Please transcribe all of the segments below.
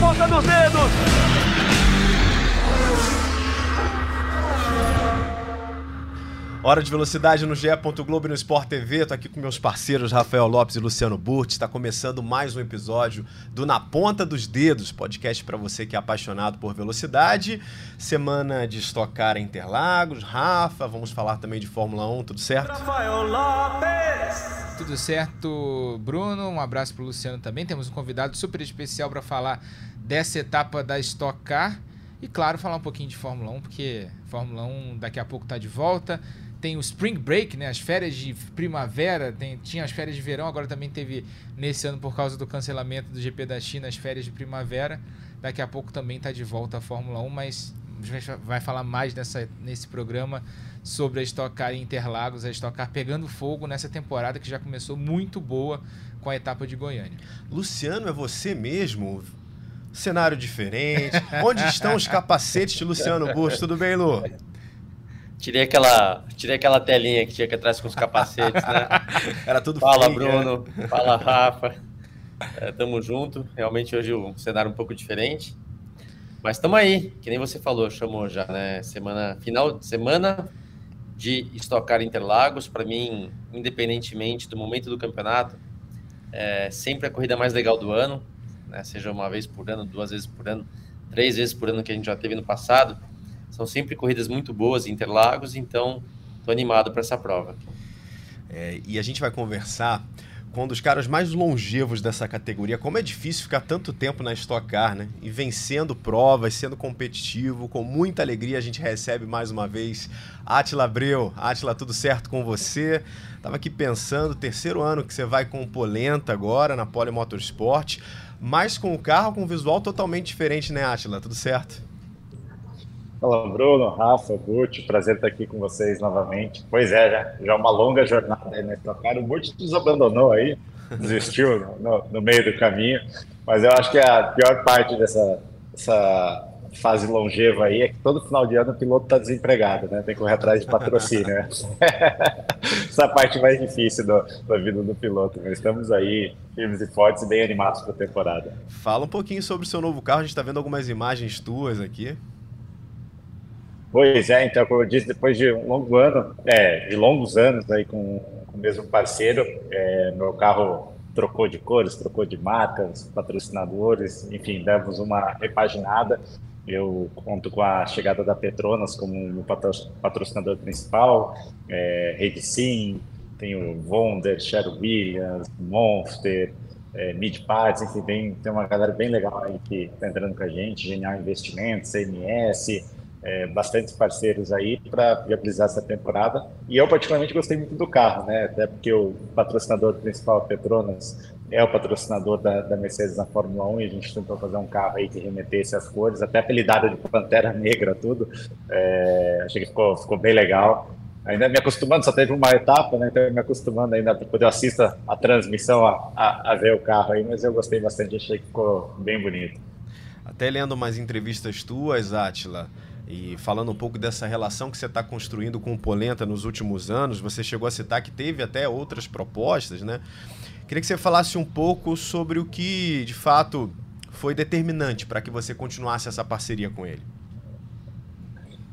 ponta dos dedos. Hora de velocidade no GE. Globo e no Sport TV. Tô aqui com meus parceiros Rafael Lopes e Luciano Burti. Está começando mais um episódio do Na Ponta dos Dedos, podcast para você que é apaixonado por velocidade. Semana de estocar Interlagos. Rafa, vamos falar também de Fórmula 1, tudo certo? Rafael Lopes. Tudo certo, Bruno. Um abraço para o Luciano também. Temos um convidado super especial para falar dessa etapa da Stock Car. E claro, falar um pouquinho de Fórmula 1, porque Fórmula 1 daqui a pouco está de volta tem o Spring Break, né? As férias de primavera, tem, tinha as férias de verão, agora também teve nesse ano por causa do cancelamento do GP da China as férias de primavera. Daqui a pouco também está de volta a Fórmula 1, mas a gente vai falar mais nessa, nesse programa sobre a Stock Car em Interlagos, a Stock Car pegando fogo nessa temporada que já começou muito boa com a etapa de Goiânia. Luciano, é você mesmo? Cenário diferente. Onde estão os capacetes de Luciano Bush? Tudo bem, Lu? Tirei aquela, tirei aquela telinha que tinha que atrás com os capacetes, né? Era tudo Fala, frio, Bruno. Né? Fala, Rafa. É, tamo junto. Realmente hoje o um cenário um pouco diferente. Mas estamos aí, que nem você falou, chamou já, né? Semana final, semana de estocar Interlagos. Para mim, independentemente do momento do campeonato, é sempre a corrida mais legal do ano, né? Seja uma vez por ano, duas vezes por ano, três vezes por ano que a gente já teve no passado são sempre corridas muito boas em Interlagos, então estou animado para essa prova. É, e a gente vai conversar com um dos caras mais longevos dessa categoria. Como é difícil ficar tanto tempo na Stock Car, né? E vencendo provas, sendo competitivo, com muita alegria a gente recebe mais uma vez Atila Abreu. Atila, tudo certo com você? Tava aqui pensando, terceiro ano que você vai com Polenta agora na Pole Motorsport, mas com o carro com um visual totalmente diferente, né, Atila? Tudo certo? Fala, Bruno, Rafa, Burt, prazer estar aqui com vocês novamente. Pois é, já, já uma longa jornada na Cara. O Burt nos abandonou aí, desistiu no, no, meio do caminho, mas eu acho que a pior parte dessa, dessa fase longeva aí é que todo final de ano o piloto está desempregado, né? Tem que correr atrás de patrocínio. Né? Essa parte mais difícil do, da vida do piloto, mas estamos aí firmes e fortes e bem animados para a temporada. Fala um pouquinho sobre o seu novo carro, a gente está vendo algumas imagens tuas aqui. Pois é, então, como eu disse, depois de um longo ano, é, de longos anos aí com, com o mesmo parceiro, é, meu carro trocou de cores, trocou de marcas, patrocinadores, enfim, demos uma repaginada. Eu conto com a chegada da Petronas como meu patrocinador principal, é, Rede Sim, tenho Vonder, Sher Williams, Monster, é, Mid Parts, enfim, tem, tem uma galera bem legal aí que está entrando com a gente, Genial Investimentos, CMS, é, parceiros aí para viabilizar essa temporada. E eu, particularmente, gostei muito do carro, né? Até porque o patrocinador principal, Petronas, é o patrocinador da, da, Mercedes na Fórmula 1 e a gente tentou fazer um carro aí que remetesse as cores, até apelidado de Pantera Negra, tudo. É, achei que ficou, ficou bem legal. Ainda me acostumando, só teve uma etapa, né? Então me acostumando ainda, depois eu assisto a transmissão a, a, a ver o carro aí, mas eu gostei bastante, achei que ficou bem bonito. Até lendo umas entrevistas tuas, Atila, e falando um pouco dessa relação que você está construindo com o Polenta nos últimos anos, você chegou a citar que teve até outras propostas, né? Queria que você falasse um pouco sobre o que, de fato, foi determinante para que você continuasse essa parceria com ele.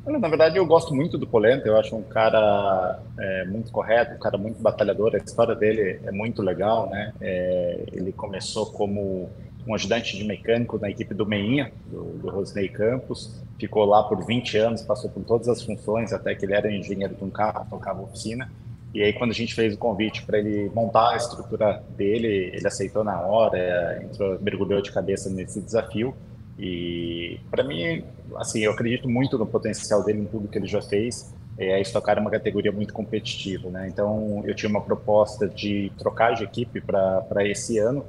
Na verdade, eu gosto muito do Polenta, eu acho um cara é, muito correto, um cara muito batalhador, a história dele é muito legal, né? É, ele começou como um ajudante de mecânico na equipe do Meinha, do, do Rosnei Campos, ficou lá por 20 anos, passou por todas as funções, até que ele era engenheiro de um carro, tocava oficina. E aí, quando a gente fez o convite para ele montar a estrutura dele, ele aceitou na hora, entrou, mergulhou de cabeça nesse desafio. E para mim, assim, eu acredito muito no potencial dele em tudo que ele já fez. É, a é uma categoria muito competitiva, né? Então, eu tinha uma proposta de trocar de equipe para esse ano.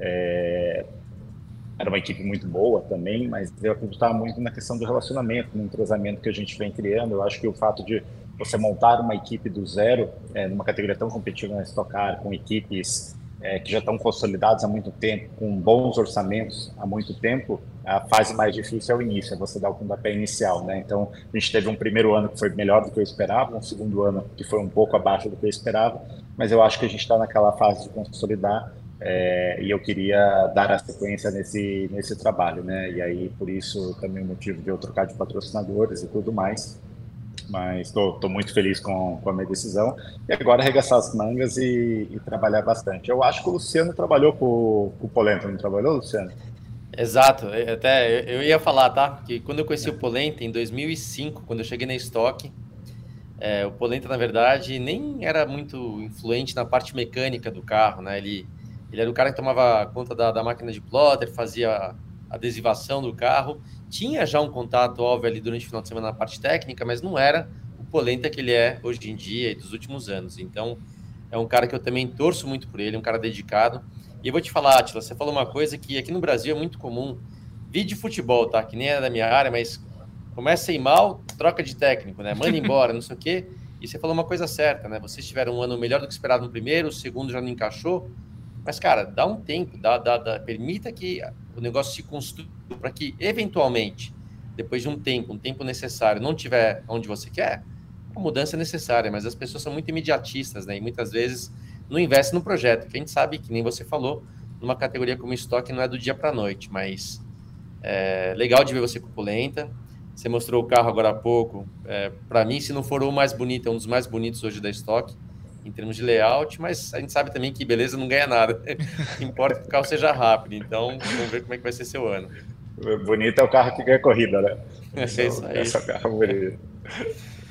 É, era uma equipe muito boa também, mas eu acreditava muito na questão do relacionamento, no entrosamento que a gente vem criando. Eu acho que o fato de você montar uma equipe do zero, é, numa categoria tão competitiva na Stock Car, com equipes é, que já estão consolidadas há muito tempo, com bons orçamentos há muito tempo, a fase mais difícil é o início, é você dar o pontapé inicial, né? Então, a gente teve um primeiro ano que foi melhor do que eu esperava, um segundo ano que foi um pouco abaixo do que eu esperava, mas eu acho que a gente está naquela fase de consolidar é, e eu queria dar a sequência nesse, nesse trabalho, né? E aí, por isso, também o motivo de eu trocar de patrocinadores e tudo mais. Mas estou muito feliz com, com a minha decisão. E agora arregaçar as mangas e, e, trabalhar bastante. Eu acho que o Luciano trabalhou com, com o Polenta, não trabalhou, Luciano? Exato, até eu ia falar, tá? Que quando eu conheci o Polenta, em 2005, quando eu cheguei na Stock, é, o Polenta, na verdade, nem era muito influente na parte mecânica do carro, né? Ele ele era o cara que tomava conta da, da máquina de plotter, fazia adesivação do carro. Tinha já um contato, óbvio, ali durante o final de semana na parte técnica, mas não era o polenta que ele é hoje em dia e dos últimos anos. Então, é um cara que eu também torço muito por ele, um cara dedicado. E eu vou te falar, Atila, você falou uma coisa que aqui no Brasil é muito comum. Vídeo de futebol, tá? Que nem é da minha área, mas começa a ir mal, troca de técnico, né? Manda embora, não sei o quê. E você falou uma coisa certa, né? Vocês tiveram um ano melhor do que esperado no primeiro, o segundo já não encaixou. Mas, cara, dá um tempo, dá, dá, dá permita que o negócio se construa para que, eventualmente, depois de um tempo, um tempo necessário, não tiver onde você quer, a mudança é necessária, mas as pessoas são muito imediatistas, né? E muitas vezes não investem no projeto, que a gente sabe, que nem você falou, numa categoria como estoque não é do dia para noite, mas é legal de ver você cupulenta. Você mostrou o carro agora há pouco. É, para mim, se não for o mais bonito, é um dos mais bonitos hoje da estoque em termos de layout, mas a gente sabe também que beleza não ganha nada. Importa que o carro seja rápido. Então, vamos ver como é que vai ser seu ano. Bonito é o carro que ganha corrida, né? É isso aí. Esse é o carro bonito.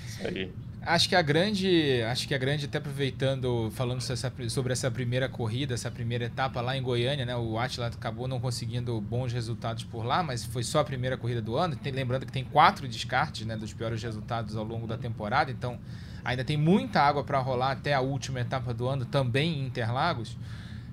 Isso aí. Acho que a grande, acho que a grande, até aproveitando, falando sobre essa primeira corrida, essa primeira etapa lá em Goiânia, né? O Atila acabou não conseguindo bons resultados por lá, mas foi só a primeira corrida do ano. Tem, lembrando que tem quatro descartes, né? Dos piores resultados ao longo da temporada, então ainda tem muita água para rolar até a última etapa do ano, também em Interlagos.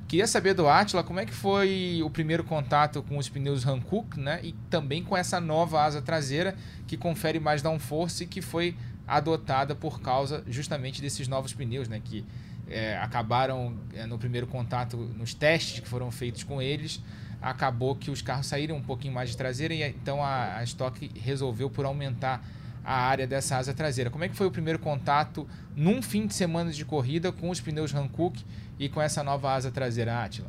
Queria saber do Atila como é que foi o primeiro contato com os pneus Hankook, né? E também com essa nova asa traseira que confere mais downforce e que foi adotada por causa justamente desses novos pneus, né? Que é, acabaram é, no primeiro contato, nos testes que foram feitos com eles, acabou que os carros saíram um pouquinho mais de traseira e então a, a Stock resolveu por aumentar a área dessa asa traseira. Como é que foi o primeiro contato num fim de semana de corrida com os pneus Hankook e com essa nova asa traseira, Atila?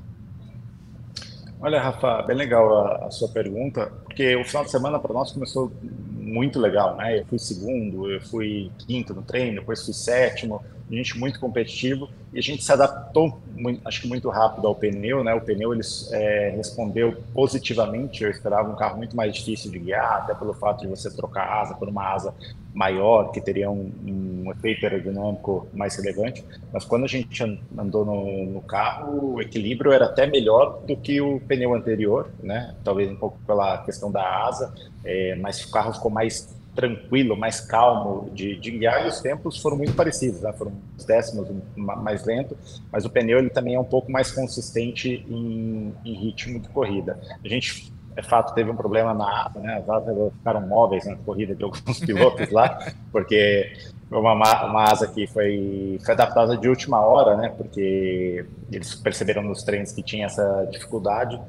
Olha, Rafa, bem legal a, a sua pergunta, porque o final de semana para nós começou muito legal, né? Eu fui segundo, eu fui quinto no treino, depois fui sétimo, gente muito competitivo e a gente se adaptou, muito, acho que muito rápido ao pneu, né? O pneu ele é, respondeu positivamente. Eu esperava um carro muito mais difícil de guiar, até pelo fato de você trocar asa por uma asa maior, que teria um, um efeito aerodinâmico mais relevante. Mas quando a gente andou no, no, carro, o equilíbrio era até melhor do que o pneu anterior, né? Talvez um pouco pela questão da asa, é, mas o carro ficou mais tranquilo, mais calmo de, de guiar e os tempos foram muito parecidos, né? foram décimos mais lento, mas o pneu ele também é um pouco mais consistente em, em ritmo de corrida. A gente, é fato, teve um problema na asa, né? as asas ficaram móveis na corrida de alguns pilotos lá, porque uma, uma asa que foi, foi adaptada de última hora, né? porque eles perceberam nos treinos que tinha essa dificuldade,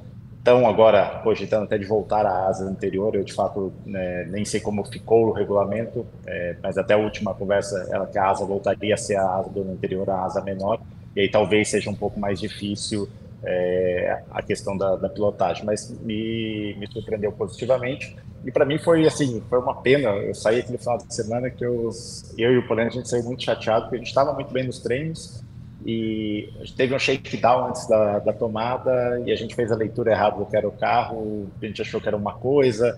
estão agora cogitando até de voltar à asa anterior. Eu, de fato, né, nem sei como ficou o regulamento, é, mas até a última conversa era que a asa voltaria a ser a asa do ano anterior, a asa menor, e aí talvez seja um pouco mais difícil é, a questão da, da, pilotagem, mas me, me surpreendeu positivamente. E para mim foi assim, foi uma pena. Eu saí aquele final de semana que eu, eu e o Polêmico a gente saiu muito chateado, porque a gente estava muito bem nos treinos, e teve um shakedown antes da, da, tomada e a gente fez a leitura errada do que era o carro, a gente achou que era uma coisa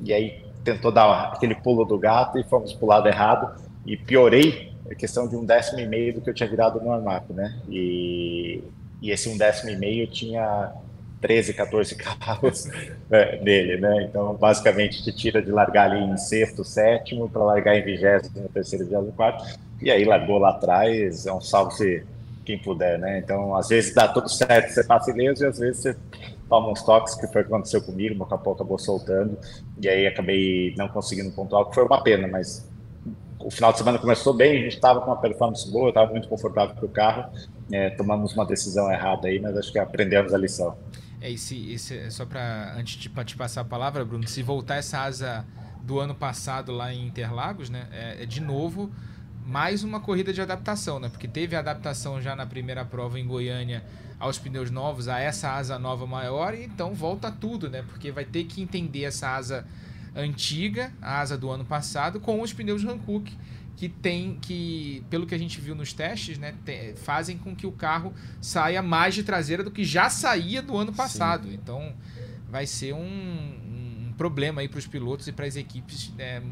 e aí tentou dar aquele pulo do gato e fomos pro lado errado e piorei a questão de um décimo e meio do que eu tinha virado no armário, né? E, e esse um décimo e meio tinha 13, 14 carros né, nele, né? Então, basicamente, te tira de largar ali em sexto, sétimo, para largar em vigésimo, terceiro, vigésimo, quarto, e aí largou lá atrás, é um salve quem puder, né? Então, às vezes dá tudo certo, você passa ileso, e às vezes você toma uns toques, que foi o que aconteceu comigo, meu capô acabou soltando, e aí acabei não conseguindo pontuar, que foi uma pena, mas o final de semana começou bem, a gente estava com uma performance boa, estava muito confortável com o carro, é, tomamos uma decisão errada aí, mas acho que aprendemos a lição. É, esse, esse, é só para, antes de te passar a palavra, Bruno, se voltar essa asa do ano passado lá em Interlagos, né, é, é de novo mais uma corrida de adaptação, né? Porque teve adaptação já na primeira prova em Goiânia aos pneus novos, a essa asa nova maior, e então volta tudo, né? Porque vai ter que entender essa asa antiga, a asa do ano passado, com os pneus Hankook, que tem que, pelo que a gente viu nos testes, né, fazem com que o carro saia mais de traseira do que já saía do ano passado. Sim. Então vai ser um, um problema aí para os pilotos e para as equipes né,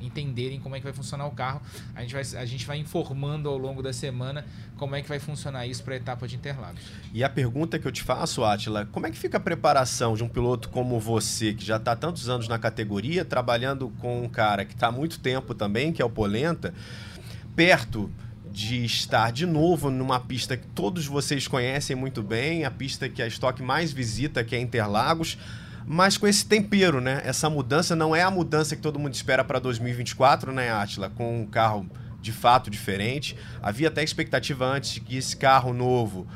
entenderem como é que vai funcionar o carro. A gente vai, a gente vai informando ao longo da semana como é que vai funcionar isso para a etapa de Interlagos. E a pergunta que eu te faço, Atila, como é que fica a preparação de um piloto como você, que já está tantos anos na categoria, trabalhando com um cara que está há muito tempo também, que é o Polenta, perto de estar de novo numa pista que todos vocês conhecem muito bem, a pista que a Stock mais visita, que é Interlagos mas com esse tempero, né? Essa mudança não é a mudança que todo mundo espera para 2024, né, Atila? Com um carro de fato diferente. Havia até expectativa antes que esse carro novo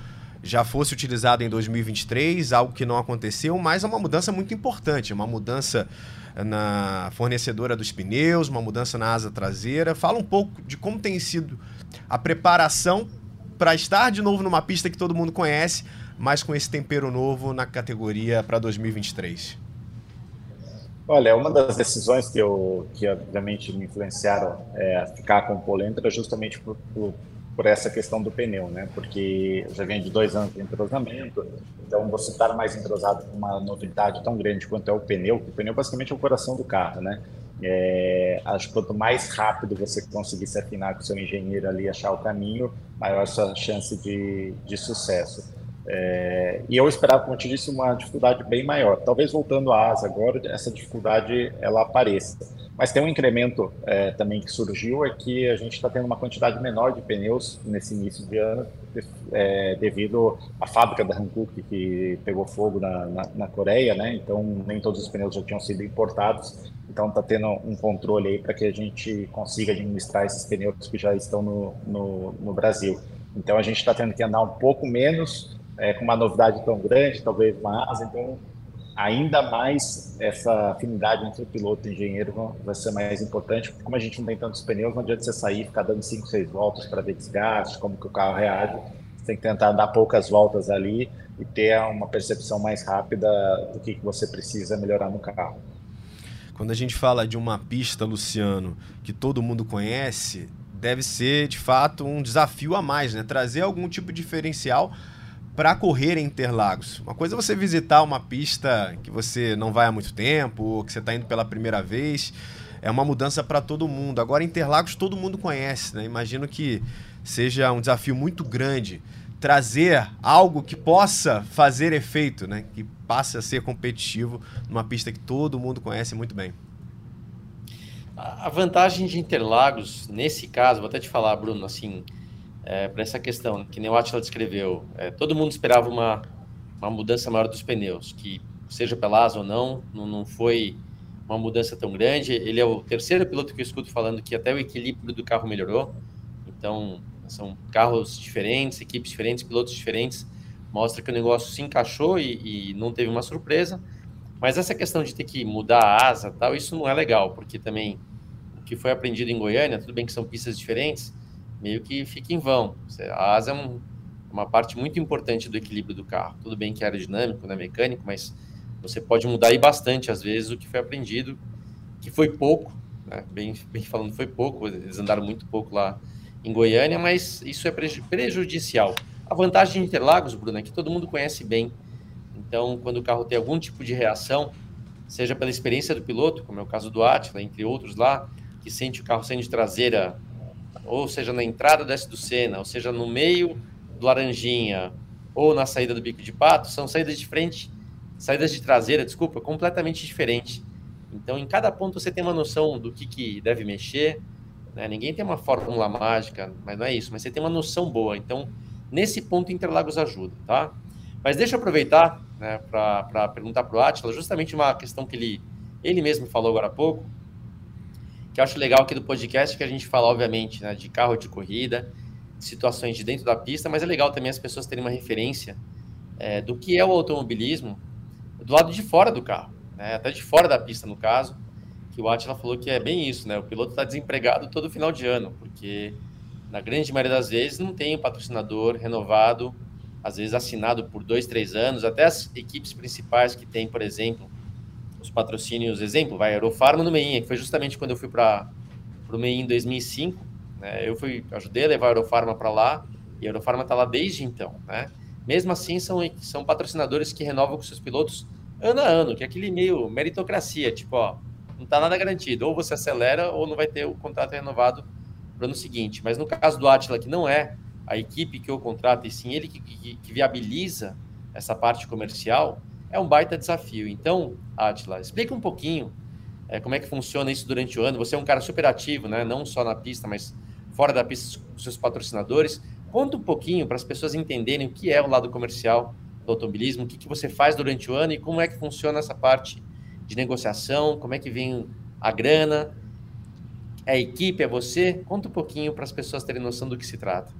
já fosse utilizado em 2023, algo que não aconteceu, mas é uma mudança muito importante, uma mudança na fornecedora dos pneus, uma mudança na asa traseira. Fala um pouco de como tem sido a preparação para estar de novo numa pista que todo mundo conhece, mas com esse tempero novo na categoria para 2023? Olha, uma das decisões que, eu, que obviamente me influenciaram é, a ficar com o Polenta era justamente por, por, por, essa questão do pneu, né? Porque eu já venho de dois anos de entrosamento, então você estar mais entrosado com uma novidade tão grande quanto é o pneu, que o pneu basicamente é o coração do carro, né? É, acho que quanto mais rápido você conseguir se afinar com o seu engenheiro ali, achar o caminho, maior a sua chance de, de sucesso. É, e eu esperava, como eu te disse, uma dificuldade bem maior. Talvez voltando à asa agora, essa dificuldade ela apareça. Mas tem um incremento é, também que surgiu, é que a gente está tendo uma quantidade menor de pneus nesse início de ano, é, devido à fábrica da Hankook que pegou fogo na, na, na, Coreia, né? Então nem todos os pneus já tinham sido importados. Então está tendo um controle aí para que a gente consiga administrar esses pneus que já estão no, no, no Brasil. Então a gente está tendo que andar um pouco menos é, com uma novidade tão grande, talvez uma asa, então ainda mais essa afinidade entre o piloto e o engenheiro vai ser mais importante, como a gente não tem tantos pneus, não adianta você sair e ficar dando 5, 6 voltas para ver desgaste, como que o carro reage, você tem que tentar dar poucas voltas ali e ter uma percepção mais rápida do que, que você precisa melhorar no carro. Quando a gente fala de uma pista, Luciano, que todo mundo conhece, deve ser de fato um desafio a mais, né? Trazer algum tipo de diferencial para correr em Interlagos. Uma coisa é você visitar uma pista que você não vai há muito tempo, ou que você está indo pela primeira vez. É uma mudança para todo mundo. Agora, Interlagos todo mundo conhece, né? Imagino que seja um desafio muito grande trazer algo que possa fazer efeito, né? Que passe a ser competitivo numa pista que todo mundo conhece muito bem. A vantagem de Interlagos, nesse caso, vou até te falar, Bruno, assim, é, para essa questão, que nem o Atila descreveu. É, todo mundo esperava uma, uma mudança maior dos pneus, que seja pela asa ou não, não, não foi uma mudança tão grande. Ele é o terceiro piloto que eu escuto falando que até o equilíbrio do carro melhorou. Então, são carros diferentes, equipes diferentes, pilotos diferentes. Mostra que o negócio se encaixou e, e não teve uma surpresa. Mas essa questão de ter que mudar a asa tal, isso não é legal, porque também o que foi aprendido em Goiânia, tudo bem que são pistas diferentes, meio que fica em vão. A asa é um, uma parte muito importante do equilíbrio do carro. Tudo bem que é aerodinâmico, não é mecânico, mas você pode mudar aí bastante, às vezes, o que foi aprendido, que foi pouco, né? bem, bem falando, foi pouco, eles andaram muito pouco lá em Goiânia, mas isso é prejudicial. A vantagem de Interlagos, Bruno, é que todo mundo conhece bem. Então, quando o carro tem algum tipo de reação, seja pela experiência do piloto, como é o caso do Atila, entre outros lá, que sente o carro sendo de traseira ou seja na entrada do S do Sena, ou seja no meio do Laranjinha, ou na saída do Bico de Pato, são saídas de frente, saídas de traseira, desculpa, completamente diferentes. Então, em cada ponto você tem uma noção do que, que deve mexer. Né? Ninguém tem uma fórmula mágica, mas não é isso. Mas você tem uma noção boa. Então, nesse ponto, Interlagos ajuda, tá? Mas deixa eu aproveitar né, para perguntar para o Atila justamente uma questão que ele, ele mesmo falou agora há pouco, que eu acho legal aqui do podcast, que a gente fala, obviamente, né, de carro de corrida, situações de dentro da pista, mas é legal também as pessoas terem uma referência é, do que é o automobilismo do lado de fora do carro, né, até de fora da pista, no caso. que o Atila falou que é bem isso, né? O piloto está desempregado todo final de ano, porque na grande maioria das vezes não tem um patrocinador renovado, às vezes assinado por dois, três anos, até as equipes principais que tem, por exemplo, os patrocínios, exemplo, vai Aerofarma no Meinha, que foi justamente quando eu fui para o Meinha em 2005, né? Eu fui, ajudei a levar a Aerofarma para lá, e a Aerofarma está lá desde então, né? Mesmo assim, são, são patrocinadores que renovam com seus pilotos ano a ano, que é aquele meio meritocracia, tipo, ó, não está nada garantido. Ou você acelera ou não vai ter o contrato renovado para o ano seguinte. Mas no caso do Atila, que não é a equipe que o contrata, e sim ele que, que, que viabiliza essa parte comercial, é um baita desafio. Então, Atila, explica um pouquinho é, como é que funciona isso durante o ano. Você é um cara super ativo, né? não só na pista, mas fora da pista com seus patrocinadores. Conta um pouquinho para as pessoas entenderem o que é o lado comercial do automobilismo, o que, que você faz durante o ano e como é que funciona essa parte de negociação, como é que vem a grana, é a equipe, é você? Conta um pouquinho para as pessoas terem noção do que se trata.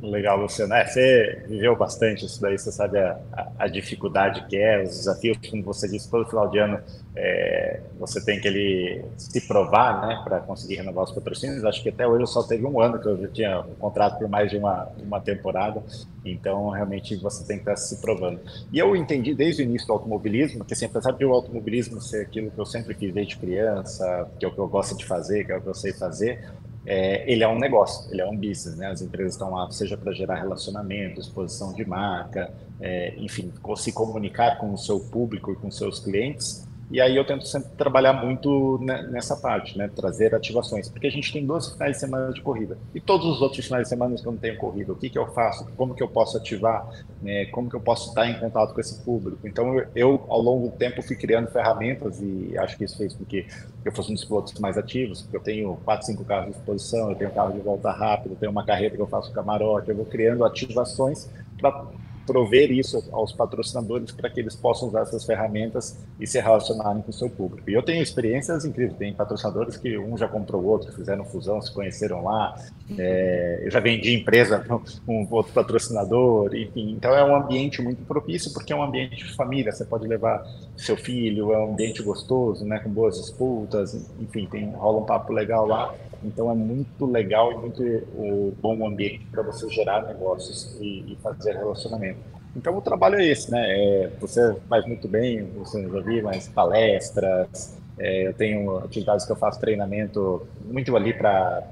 Legal, Luciano. É, você viveu bastante isso daí, você sabe a, a, dificuldade que é, os desafios, como você disse, todo final de ano é, você tem que ele se provar, né, para conseguir renovar os patrocínios. Acho que até hoje só teve um ano que eu já tinha um contrato por mais de uma, uma temporada, então realmente você tem que estar se provando. E eu entendi desde o início do automobilismo, que sempre apesar de o automobilismo ser aquilo que eu sempre quis desde criança, que é o que eu gosto de fazer, que é o que eu sei fazer, é, ele é um negócio, ele é um business, né? As empresas estão lá, seja para gerar relacionamento, exposição de marca, é, enfim, se comunicar com o seu público e com seus clientes, e aí eu tento sempre trabalhar muito nessa parte, né? Trazer ativações, porque a gente tem 12 finais de semana de corrida. E todos os outros finais de semana que eu não tenho corrida, o que, que eu faço? Como que eu posso ativar? Né? Como que eu posso estar em contato com esse público? Então eu, ao longo do tempo, fui criando ferramentas e acho que isso fez com que eu fosse um dos pilotos mais ativos, porque eu tenho 4, 5 carros de exposição, eu tenho carro de volta rápido, eu tenho uma carreira que eu faço camarote, eu vou criando ativações para prover isso aos patrocinadores para que eles possam usar essas ferramentas e se relacionarem com o seu público. E eu tenho experiências incríveis, tem patrocinadores que um já comprou o outro, fizeram fusão, se conheceram lá, é, eu já vendi empresa com um outro patrocinador, enfim. Então é um ambiente muito propício, porque é um ambiente de família, você pode levar seu filho, é um ambiente gostoso, né, com boas disputas, enfim, tem, rola um papo legal lá. Então é muito legal e muito o, bom ambiente para você gerar negócios e, e, fazer relacionamento. Então o trabalho é esse, né? É, você faz muito bem, você já viu mais palestras, é, eu tenho atividades que eu faço treinamento muito ali para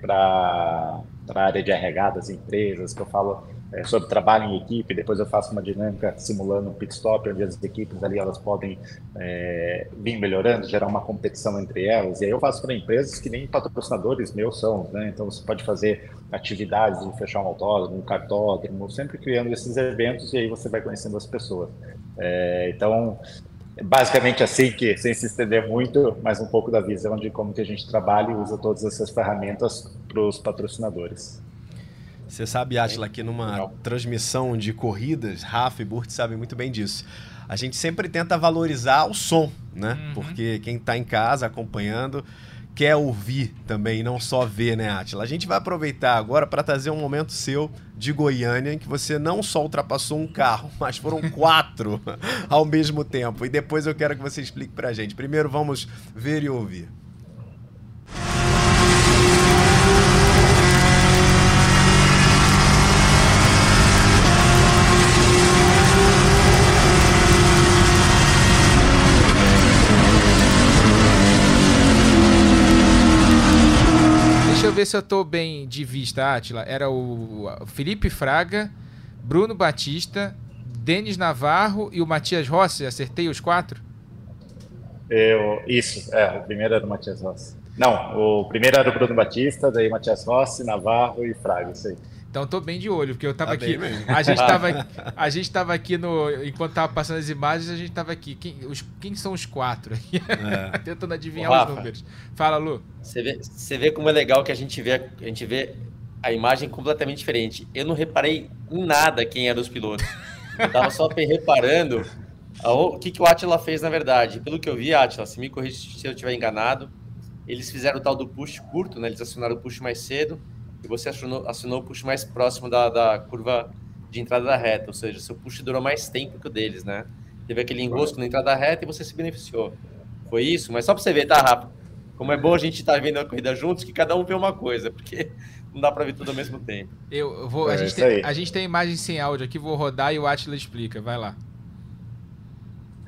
para a área de RH das empresas, que eu falo é, sobre trabalho em equipe, depois eu faço uma dinâmica simulando um pit stop, onde as equipes ali elas podem é, vir melhorando, gerar uma competição entre elas, e aí eu faço para empresas que nem patrocinadores meus são, né? então você pode fazer atividades de fechar um autódromo, um cartódromo, sempre criando esses eventos e aí você vai conhecendo as pessoas. É, então, basicamente assim que, sem se estender muito, mas um pouco da visão de como que a gente trabalha e usa todas essas ferramentas para os patrocinadores. Você sabe, Atila, que numa Legal. transmissão de corridas, Rafa e Burt sabem muito bem disso. A gente sempre tenta valorizar o som, né? Uhum. Porque quem está em casa acompanhando quer ouvir também, não só ver, né, Atila? A gente vai aproveitar agora para trazer um momento seu de Goiânia em que você não só ultrapassou um carro, mas foram quatro ao mesmo tempo. E depois eu quero que você explique para a gente. Primeiro vamos ver e ouvir. Ver se eu tô bem de vista, Atila. Era o Felipe Fraga, Bruno Batista, Denis Navarro e o Matias Rossi. Acertei os quatro? Eu, isso, é. O primeiro era o Matias Rossi. Não, o primeiro era o Bruno Batista, daí Matias Rossi, Navarro e Fraga, isso aí. Então tô bem de olho, porque eu tava tá aqui. A gente tava, a gente tava aqui no. Enquanto tava passando as imagens, a gente tava aqui. Quem, os, quem são os quatro? É. Tentando adivinhar Rafa, os números. Fala, Lu. Você vê, você vê como é legal que a gente vê, a gente vê a imagem completamente diferente. Eu não reparei em nada quem eram os pilotos. Eu tava só reparando o que, que o Atila fez, na verdade. Pelo que eu vi, Atila, se me corrija se eu estiver enganado, eles fizeram o tal do push curto, né? Eles acionaram o push mais cedo e você acionou, acionou o push mais próximo da, da curva de entrada da reta, ou seja, seu push durou mais tempo que o deles, né? Teve aquele enrosco na entrada da reta e você se beneficiou. foi isso, mas só para você ver, tá, Rafa? Como é bom a gente estar tá vendo a corrida juntos, que cada um vê uma coisa, porque não dá para ver tudo ao mesmo tempo. Eu vou, a, é gente tem, a gente tem imagem sem áudio aqui, vou rodar e o Atila explica, vai lá.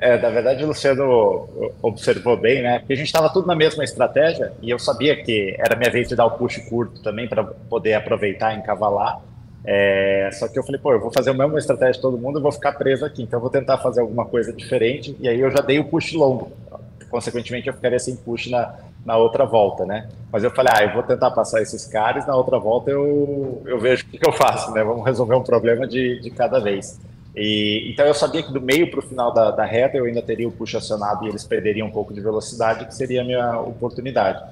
É, na verdade, o Luciano observou bem, né? Porque a gente estava tudo na mesma estratégia e eu sabia que era minha vez de dar o push curto também para poder aproveitar e encavalar. É, só que eu falei, pô, eu vou fazer a mesma estratégia de todo mundo, eu vou ficar preso aqui, então eu vou tentar fazer alguma coisa diferente. E aí eu já dei o push longo. Consequentemente, eu ficaria sem push na, na outra volta, né? Mas eu falei, ah, eu vou tentar passar esses caras, na outra volta eu, eu vejo o que, que eu faço, né? Vamos resolver um problema de, de cada vez. E, então eu sabia que do meio para o final da, da, reta eu ainda teria o push acionado e eles perderiam um pouco de velocidade, que seria a minha oportunidade.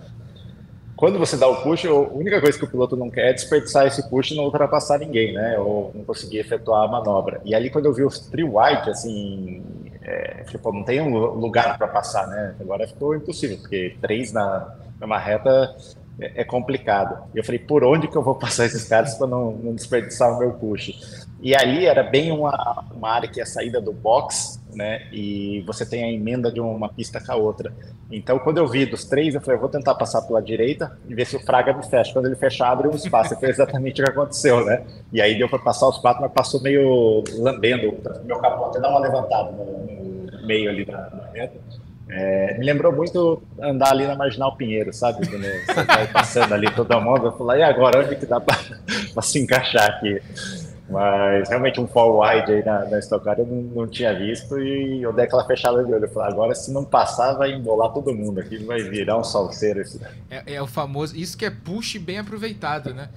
Quando você dá o push, a única coisa que o piloto não quer é desperdiçar esse push e não ultrapassar ninguém, né? Ou não conseguir efetuar a manobra. E ali quando eu vi os three white, assim, é, tipo, não tem um lugar para passar, né? Agora ficou impossível, porque três na numa reta é, é complicado. E eu falei, por onde que eu vou passar esses caras para não, não desperdiçar o meu push? E ali era bem uma, uma área que é a saída do box, né? E você tem a emenda de uma pista com a outra. Então, quando eu vi dos três, eu falei, eu vou tentar passar pela direita e ver se o Fraga me fecha. Quando ele fechar, abre um espaço. Foi exatamente o que aconteceu, né? E aí deu para passar os quatro, mas passou meio lambendo. Meu capô até dá uma levantada no, meio ali da, reta. É, me lembrou muito andar ali na Marginal Pinheiro, sabe? Você vai passando ali toda mundo, eu falei, e agora onde que dá para se encaixar aqui? Mas realmente um fall wide aí na, na Stock Car eu não, não, tinha visto e eu dei aquela fechada de olho. Eu falei, agora se não passar, vai embolar todo mundo aqui, vai virar um salseiro esse. É, é o famoso, isso que é push bem aproveitado, né?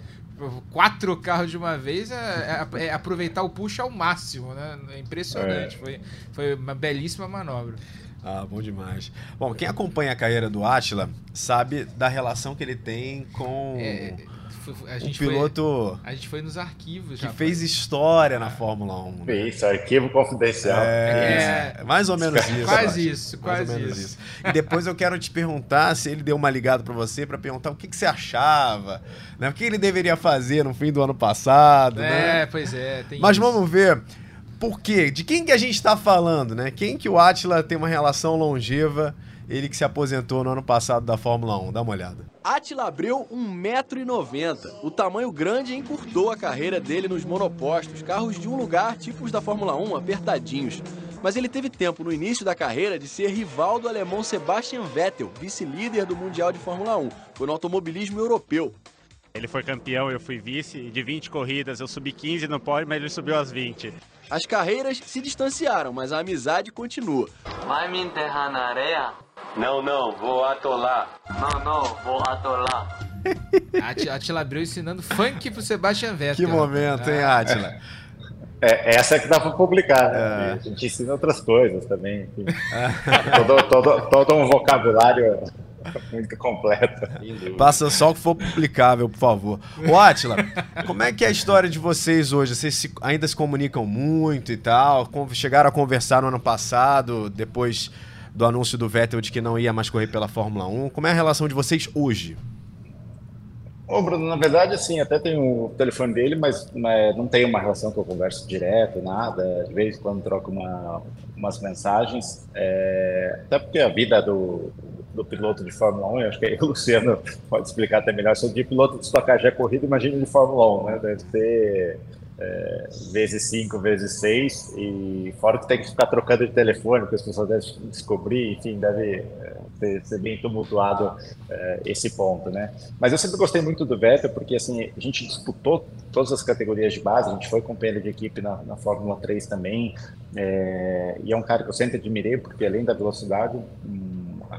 Quatro carros de uma vez é, é, é aproveitar o push ao máximo, né? É impressionante. É. Foi, foi uma belíssima manobra. Ah, bom demais. Bom, quem acompanha a carreira do Atila sabe da relação que ele tem com. É, a gente um piloto foi, a gente foi nos arquivos que fez história na Fórmula 1. Né? Isso, arquivo confidencial. É, é, mais ou menos isso. Quase isso, quase isso. isso. E depois eu quero te perguntar se ele deu uma ligada para você para perguntar o que, que, você achava, né? O que ele deveria fazer no fim do ano passado, é, né? pois é. Mas isso. vamos ver. Por quê? De quem que a gente está falando, né? Quem que o Atila tem uma relação longeva ele que se aposentou no ano passado da Fórmula 1. Dá uma olhada. Atila abriu 1,90m. O tamanho grande encurtou a carreira dele nos monopostos, carros de um lugar tipos da Fórmula 1 apertadinhos. Mas ele teve tempo no início da carreira de ser rival do alemão Sebastian Vettel, vice-líder do Mundial de Fórmula 1. Foi no automobilismo europeu. Ele foi campeão, eu fui vice, de 20 corridas eu subi 15 no pódio, mas ele subiu às 20. As carreiras se distanciaram, mas a amizade continua. Vai me enterrar na areia? Não, não, vou atolar. Não, não, vou atolar. Atila abriu ensinando funk pro Sebastian Vettel. Que momento, hein, ah. Atila? É, essa é que dá para publicar, né? É. A gente ensina outras coisas também. todo, todo, todo um vocabulário muito completo. Passa só o que for publicável, por favor. Ô, Atila, como é que é a história de vocês hoje? Vocês se, ainda se comunicam muito e tal? Chegaram a conversar no ano passado, depois do anúncio do Vettel de que não ia mais correr pela Fórmula 1. Como é a relação de vocês hoje? Ô, Bruno, na verdade, assim, até tenho o telefone dele, mas né, não tem uma relação que eu converso direto, nada. De vez em quando troco uma, umas mensagens. É, até porque a vida do, do piloto de Fórmula 1, eu acho que aí o Luciano pode explicar até melhor. Se de piloto de já é corrida, imagina de Fórmula 1, né? Deve ter é, vezes 5, vezes 6, e fora que tem que ficar trocando de telefone, que as pessoas devem descobrir, enfim, deve é, ter, ser bem tumultuado é, esse ponto, né? Mas eu sempre gostei muito do Vettel, porque assim, a gente disputou todas as categorias de base, a gente foi companheiro de equipe na, na Fórmula 3 também, é, e é um cara que eu sempre admirei, porque além da velocidade, a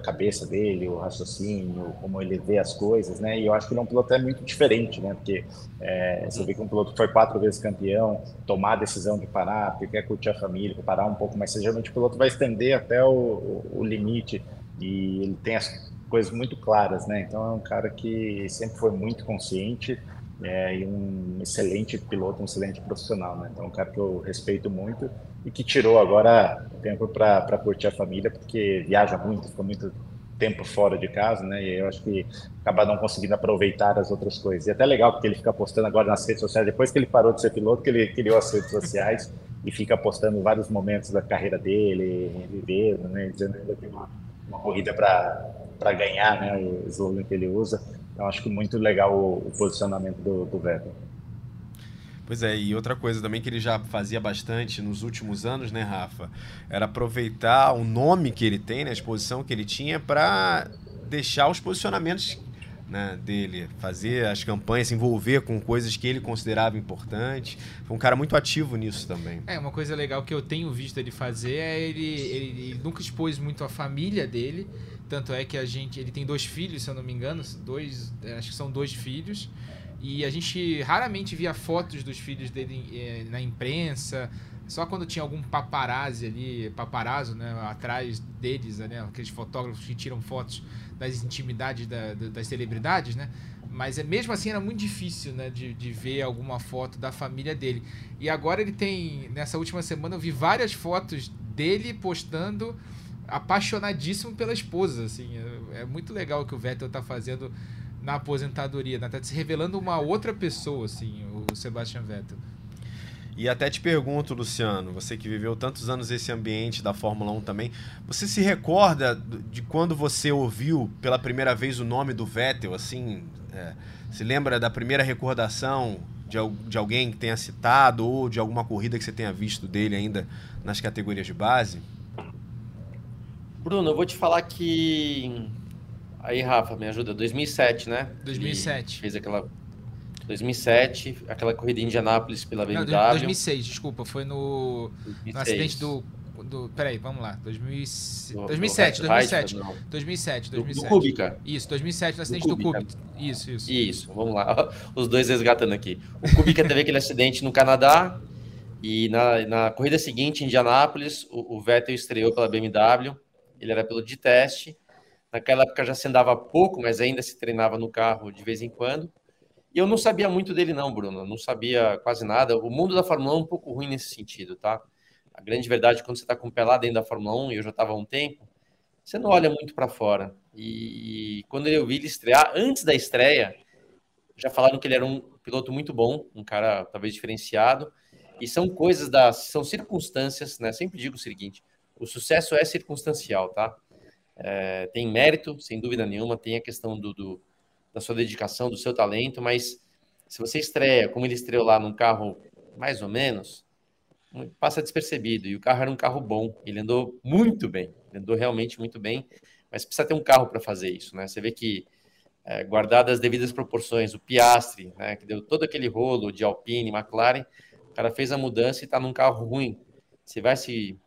cabeça dele, o raciocínio, como ele vê as coisas, né? E eu acho que ele é um piloto até muito diferente, né? Porque é, você vê que um piloto foi quatro vezes campeão, tomar a decisão de parar, porque quer curtir a família, parar um pouco mais, geralmente o piloto vai estender até o, o limite e ele tem as coisas muito claras, né? Então é um cara que sempre foi muito consciente é, e um excelente piloto, um excelente profissional, né? Então é um cara que eu respeito muito e que tirou agora tempo para curtir a família, porque viaja muito, ficou muito tempo fora de casa, né? E eu acho que acaba não conseguindo aproveitar as outras coisas. E é até legal porque ele fica postando agora nas redes sociais, depois que ele parou de ser piloto, que ele criou as redes sociais e fica postando vários momentos da carreira dele, vivendo, né? Dizendo que tem uma uma corrida para ganhar, né? O slogan que ele usa. Então acho que muito legal o, o posicionamento do, do Vettel. Pois é, e outra coisa também que ele já fazia bastante nos últimos anos, né, Rafa? Era aproveitar o nome que ele tem, né, a exposição que ele tinha, para deixar os posicionamentos né, dele, fazer as campanhas, se envolver com coisas que ele considerava importantes. Foi um cara muito ativo nisso também. É, uma coisa legal que eu tenho visto ele fazer é ele, ele, ele nunca expôs muito a família dele. Tanto é que a gente. Ele tem dois filhos, se eu não me engano. Dois. Acho que são dois filhos. E a gente raramente via fotos dos filhos dele eh, na imprensa. Só quando tinha algum paparazzi ali, paparazzo, né, atrás deles, né, aqueles fotógrafos que tiram fotos das intimidades da, da, das celebridades, né? Mas é, mesmo assim era muito difícil, né, de, de ver alguma foto da família dele. E agora ele tem, nessa última semana eu vi várias fotos dele postando apaixonadíssimo pela esposa, assim. É, é muito legal o que o Vettel tá fazendo na aposentadoria, né? Tá se revelando uma outra pessoa, assim, o Sebastian Vettel. E até te pergunto, Luciano, você que viveu tantos anos esse ambiente da Fórmula 1 também, você se recorda de quando você ouviu pela primeira vez o nome do Vettel, assim, é, se lembra da primeira recordação de, de alguém que tenha citado ou de alguma corrida que você tenha visto dele ainda nas categorias de base? Bruno, eu vou te falar que Aí, Rafa, me ajuda. 2007, né? 2007. Ele fez aquela 2007, aquela corrida em Indianápolis pela BMW. Não, 2006, desculpa, foi no, 2006. no acidente do, do. Peraí, vamos lá. 2000, do, 2007, 2007. 2007, 2007. Do, Kubica. Isso, 2007, no acidente do Kubica. Isso, isso. Isso, vamos lá. Os dois resgatando aqui. O Kubica teve aquele acidente no Canadá e na, na corrida seguinte, em Indianápolis, o, o Vettel estreou pela BMW. Ele era pelo de teste Naquela época já se andava pouco, mas ainda se treinava no carro de vez em quando. E eu não sabia muito dele, não, Bruno. não sabia quase nada. O mundo da Fórmula 1 é um pouco ruim nesse sentido, tá? A grande verdade é quando você está com o pé lá dentro da Fórmula 1, e eu já estava há um tempo, você não olha muito para fora. E quando eu vi ele estrear, antes da estreia, já falaram que ele era um piloto muito bom, um cara talvez diferenciado. E são coisas das. são circunstâncias, né? Sempre digo o seguinte: o sucesso é circunstancial, tá? É, tem mérito, sem dúvida nenhuma, tem a questão do, do, da sua dedicação, do seu talento, mas se você estreia, como ele estreou lá num carro mais ou menos, passa despercebido. E o carro era um carro bom, ele andou muito bem, ele andou realmente muito bem, mas precisa ter um carro para fazer isso, né? Você vê que, é, guardadas as devidas proporções, o Piastre, né, que deu todo aquele rolo de Alpine, McLaren, o cara fez a mudança e está num carro ruim. Você vai se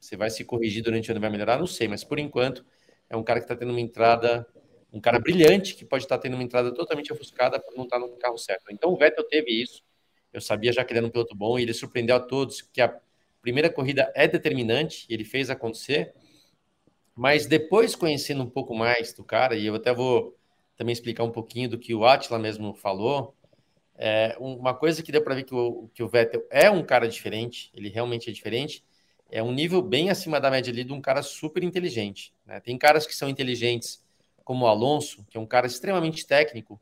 se vai se corrigir durante o ano vai melhorar, não sei, mas por enquanto é um cara que está tendo uma entrada, um cara brilhante que pode estar tá tendo uma entrada totalmente ofuscada por não estar tá no carro certo. Então o Vettel teve isso. Eu sabia já que ele era um piloto bom e ele surpreendeu a todos que a primeira corrida é determinante, ele fez acontecer. Mas depois conhecendo um pouco mais do cara, e eu até vou também explicar um pouquinho do que o Atila mesmo falou, é uma coisa que deu para ver que o, que o Vettel é um cara diferente, ele realmente é diferente, é um nível bem acima da média ali de um cara super inteligente. Né? Tem caras que são inteligentes, como o Alonso, que é um cara extremamente técnico,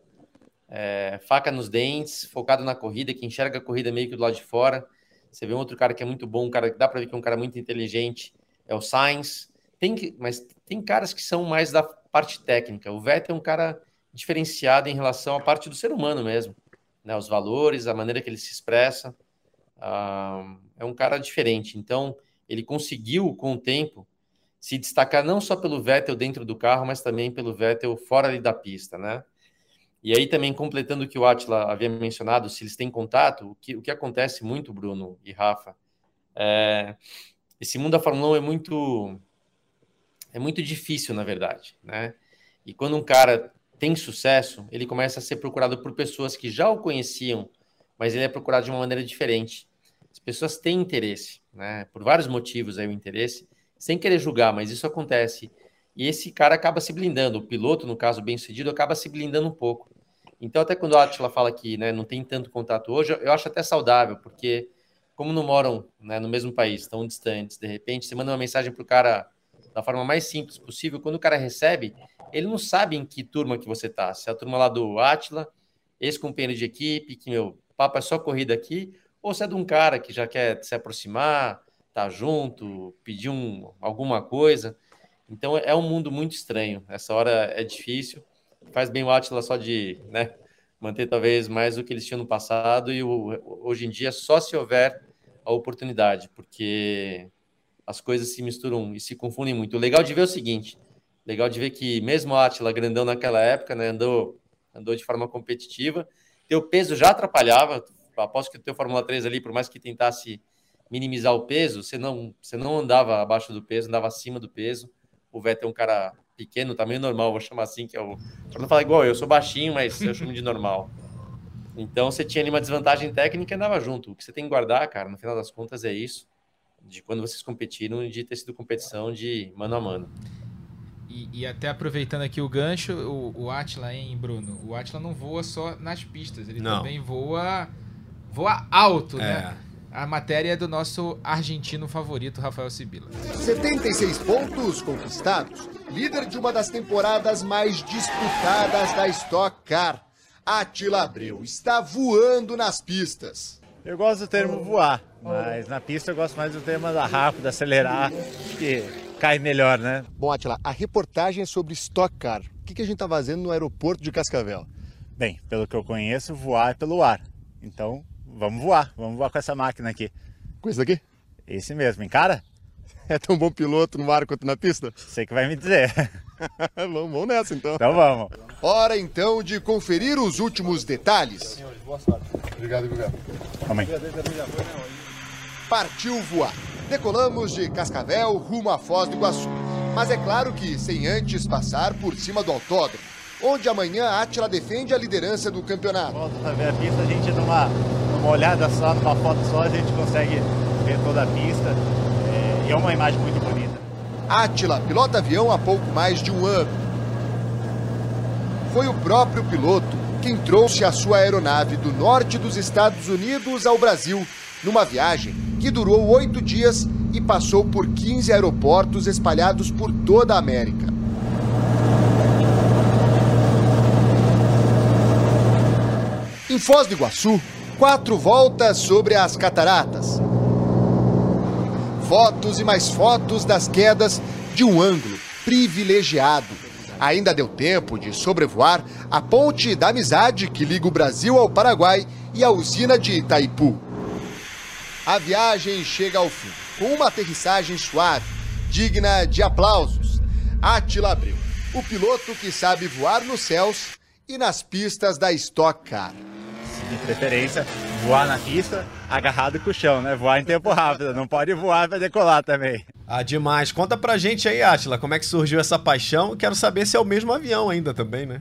é, faca nos dentes, focado na corrida, que enxerga a corrida meio que do lado de fora. Você vê um outro cara que é muito bom, um cara que dá para ver que é um cara muito inteligente, é o Sainz. Tem que, mas tem caras que são mais da parte técnica. O Vettel é um cara diferenciado em relação à parte do ser humano mesmo, né? Os valores, a maneira que ele se expressa. Ah, é um cara diferente. Então, ele conseguiu, com o tempo, se destacar não só pelo Vettel dentro do carro, mas também pelo Vettel fora da pista, né? E aí também completando o que o Atila havia mencionado, se eles têm contato, o que, o que acontece muito, Bruno e Rafa, é, esse mundo da Fórmula 1 é muito é muito difícil, na verdade, né? E quando um cara tem sucesso, ele começa a ser procurado por pessoas que já o conheciam, mas ele é procurado de uma maneira diferente. As pessoas têm interesse, né? Por vários motivos aí o interesse, sem querer julgar, mas isso acontece. E esse cara acaba se blindando, o piloto, no caso bem sucedido, acaba se blindando um pouco. Então, até quando a Atila fala que né, não tem tanto contato hoje, eu acho até saudável, porque como não moram né, no mesmo país, tão distantes, de repente, você manda uma mensagem para o cara da forma mais simples possível, quando o cara recebe, ele não sabe em que turma que você tá. Se é a turma lá do Atila, ex-companheiro de equipe, que, meu, papo é só corrida aqui, ou se é de um cara que já quer se aproximar, tá junto, pedir um, alguma coisa. Então é um mundo muito estranho. Essa hora é difícil. Faz bem o Atila só de né, manter talvez mais o que eles tinham no passado e o, hoje em dia só se houver a oportunidade, porque as coisas se misturam e se confundem muito. O legal de ver é o seguinte: legal de ver que mesmo o Atila grandão naquela época, né, andou, andou de forma competitiva, teu peso já atrapalhava. Aposto que o teu Fórmula 3 ali, por mais que tentasse minimizar o peso, você não, você não andava abaixo do peso, andava acima do peso. O Vettel é um cara pequeno, tamanho normal, vou chamar assim, que é o. Pra não falar igual, eu sou baixinho, mas eu chamo de normal. Então você tinha ali uma desvantagem técnica e andava junto. O que você tem que guardar, cara, no final das contas é isso. De quando vocês competiram, de ter sido competição de mano a mano. E, e até aproveitando aqui o gancho, o, o Atila, hein, Bruno? O Atila não voa só nas pistas, ele Não. também voa, voa alto, É. né? A matéria é do nosso argentino favorito, Rafael Sibila. 76 pontos conquistados, líder de uma das temporadas mais disputadas da Stock Car. Atila Abreu está voando nas pistas. Eu gosto do termo voar, mas na pista eu gosto mais do termo andar rápido, acelerar, que cai melhor, né? Bom, Atila, a reportagem é sobre Stock Car. O que que a gente está fazendo no aeroporto de Cascavel? Bem, pelo que eu conheço, voar é pelo ar. Então, vamos voar, vamos voar com essa máquina aqui. Com isso aqui? Esse mesmo, encara? É tão bom piloto no ar quanto na pista? Você que vai me dizer. vamos, vamos nessa então. Então vamos. Hora então de conferir os últimos detalhes. Obrigado, obrigado. Vamos aí. Partiu voar. Decolamos de Cascavel rumo à Foz do Iguaçu. Mas é claro que sem antes passar por cima do autódromo, onde amanhã a Atila defende a liderança do campeonato. Volta pra ver a pista, a gente numa, numa olhada só, numa foto só, a gente consegue ver toda a pista. É, e é uma imagem muito bonita. Atila pilota avião há pouco mais de um ano. Foi o próprio piloto quem trouxe a sua aeronave do norte dos Estados Unidos ao Brasil, numa viagem que durou oito dias e passou por 15 aeroportos espalhados por toda a América. Em Foz do Iguaçu, quatro voltas sobre as cataratas. Fotos e mais fotos das quedas de um ângulo privilegiado. Ainda deu tempo de sobrevoar a ponte da amizade que liga o Brasil ao Paraguai e a usina de Itaipu. A viagem chega ao fim, com uma aterrissagem suave, digna de aplausos. Atila Abreu, o piloto que sabe voar nos céus e nas pistas da Stock Car. De preferência, voar na pista, agarrado com o chão, né? Voar em tempo rápido, não pode voar para decolar também. Ah, demais. Conta pra gente aí, Atila, como é que surgiu essa paixão? Quero saber se é o mesmo avião ainda também, né?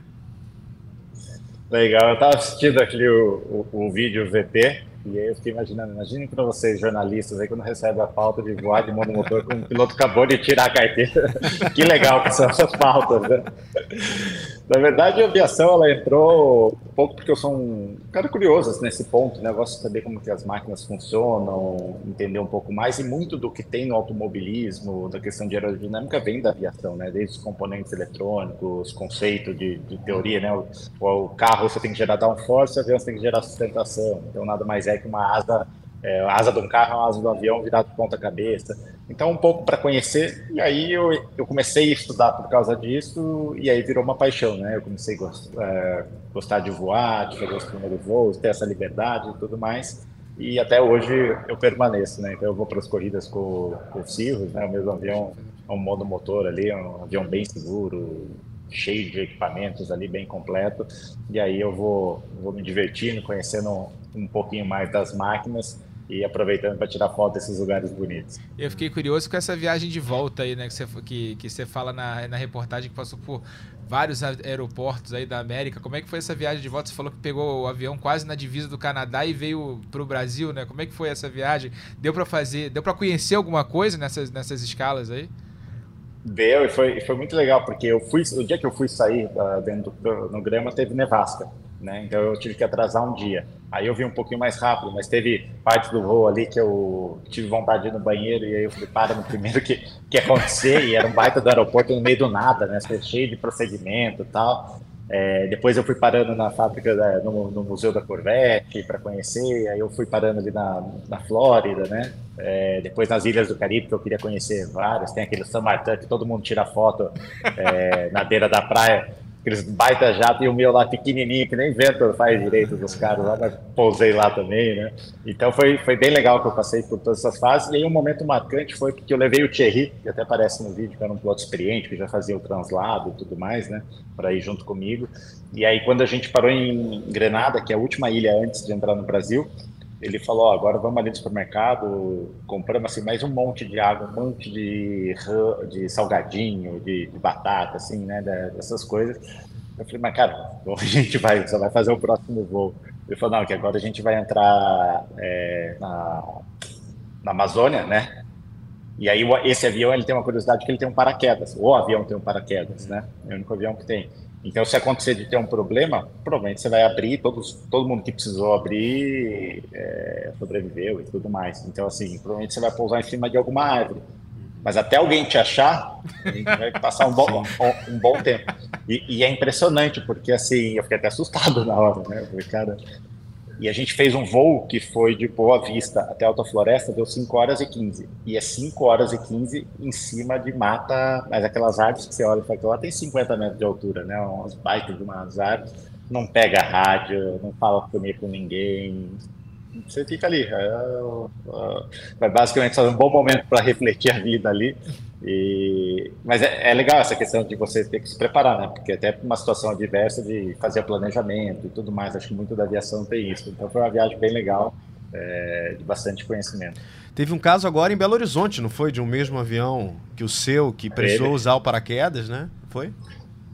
Legal, eu tava assistindo aquele o, o, o vídeo VT e aí eu fiquei imaginando, imagine para vocês jornalistas aí quando recebem a pauta de voar de monomotor com um piloto acabou de tirar a carteira. que legal que são essas pautas, né? Na verdade, a aviação ela entrou um pouco porque eu sou um cara curioso nesse ponto, né? Eu gosto de saber como que as máquinas funcionam, entender um pouco mais e muito do que tem no automobilismo, da questão de aerodinâmica vem da aviação, né? Desde os componentes eletrônicos, conceito de, de teoria, né? O, o, carro você tem que gerar downforce, o avião você tem que gerar sustentação. Então nada mais é que uma asa é, a asa de um carro é uma asa do avião virado de ponta cabeça. Então, um pouco para conhecer, e aí eu, eu comecei a estudar por causa disso, e aí virou uma paixão, né? Eu comecei a gost, é, gostar de voar, de fazer os primeiros voos, ter essa liberdade e tudo mais, e até hoje eu permaneço, né? Então, eu vou para as corridas com, com o Cirrus, né? O mesmo avião, é um monomotor ali, é um avião bem seguro, cheio de equipamentos ali, bem completo, e aí eu vou, vou me divertindo, conhecendo um, pouquinho mais das máquinas, e aproveitando para tirar foto desses lugares bonitos. Eu fiquei curioso com essa viagem de volta aí, né? Que você, que, que você fala na, na reportagem que passou por vários aeroportos aí da América. Como é que foi essa viagem de volta? Você falou que pegou o avião quase na divisa do Canadá e veio para o Brasil, né? Como é que foi essa viagem? Deu para fazer, deu para conhecer alguma coisa nessas, nessas escalas aí? Deu e foi, foi muito legal, porque eu fui, o dia que eu fui sair uh, dentro do, no grama teve nevasca, né? Então eu tive que atrasar um dia. Aí eu vim um pouquinho mais rápido, mas teve partes do voo ali que eu tive vontade de ir no banheiro e aí eu falei, para no primeiro que, que acontecer, e era um baita do aeroporto no meio do nada, né? Cheio de procedimento e tal. É, depois eu fui parando na fábrica, da, no, no, Museu da Corvette para conhecer, aí eu fui parando ali na, na Flórida, né? É, depois nas Ilhas do Caribe, que eu queria conhecer várias, tem aquele San Martin que todo mundo tira foto é, na beira da praia aqueles baita jato e o meu lá pequenininho, que nem vento faz direito dos caras lá, mas pousei lá também, né? Então foi, foi bem legal que eu passei por todas essas fases. E aí um momento marcante foi porque eu levei o Thierry, que até aparece no vídeo, que era um piloto experiente, que já fazia o translado e tudo mais, né? Para ir junto comigo. E aí quando a gente parou em Grenada, que é a última ilha antes de entrar no Brasil, ele falou, agora vamos ali no supermercado, compramos assim mais um monte de água, um monte de, de salgadinho, de, de batata, assim, né, dessas coisas. Eu falei, mas cara, a gente vai, só vai fazer o próximo voo. Ele falou, não, que agora a gente vai entrar é, na, na Amazônia, né? E aí esse avião ele tem uma curiosidade que ele tem um paraquedas. O avião tem um paraquedas, né? É o único avião que tem. Então, se acontecer de ter um problema, provavelmente você vai abrir, todos, todo mundo que precisou abrir é, sobreviveu e tudo mais. Então, assim, provavelmente você vai pousar em cima de alguma árvore. Mas até alguém te achar, vai passar um bom, um, um bom tempo. E, e, é impressionante, porque assim, eu fiquei até assustado na hora, né? Falei, cara, e a gente fez um voo que foi de Boa Vista até Alta Floresta, deu 5 horas e 15. E é 5 horas e 15 em cima de mata, mas aquelas árvores que você olha e fala que lá tem 50 metros de altura, né? Umas baitas de umas árvores. Não pega rádio, não fala com ninguém. Você fica ali. É, é, é basicamente fazer um bom momento para refletir a vida ali. E, mas é, é, legal essa questão de você ter que se preparar, né? Porque até uma situação adversa de fazer planejamento e tudo mais, acho que muito da aviação tem isso. Então foi uma viagem bem legal, é, de bastante conhecimento. Teve um caso agora em Belo Horizonte, não foi? De um mesmo avião que o seu, que precisou teve. usar o paraquedas, né? Foi?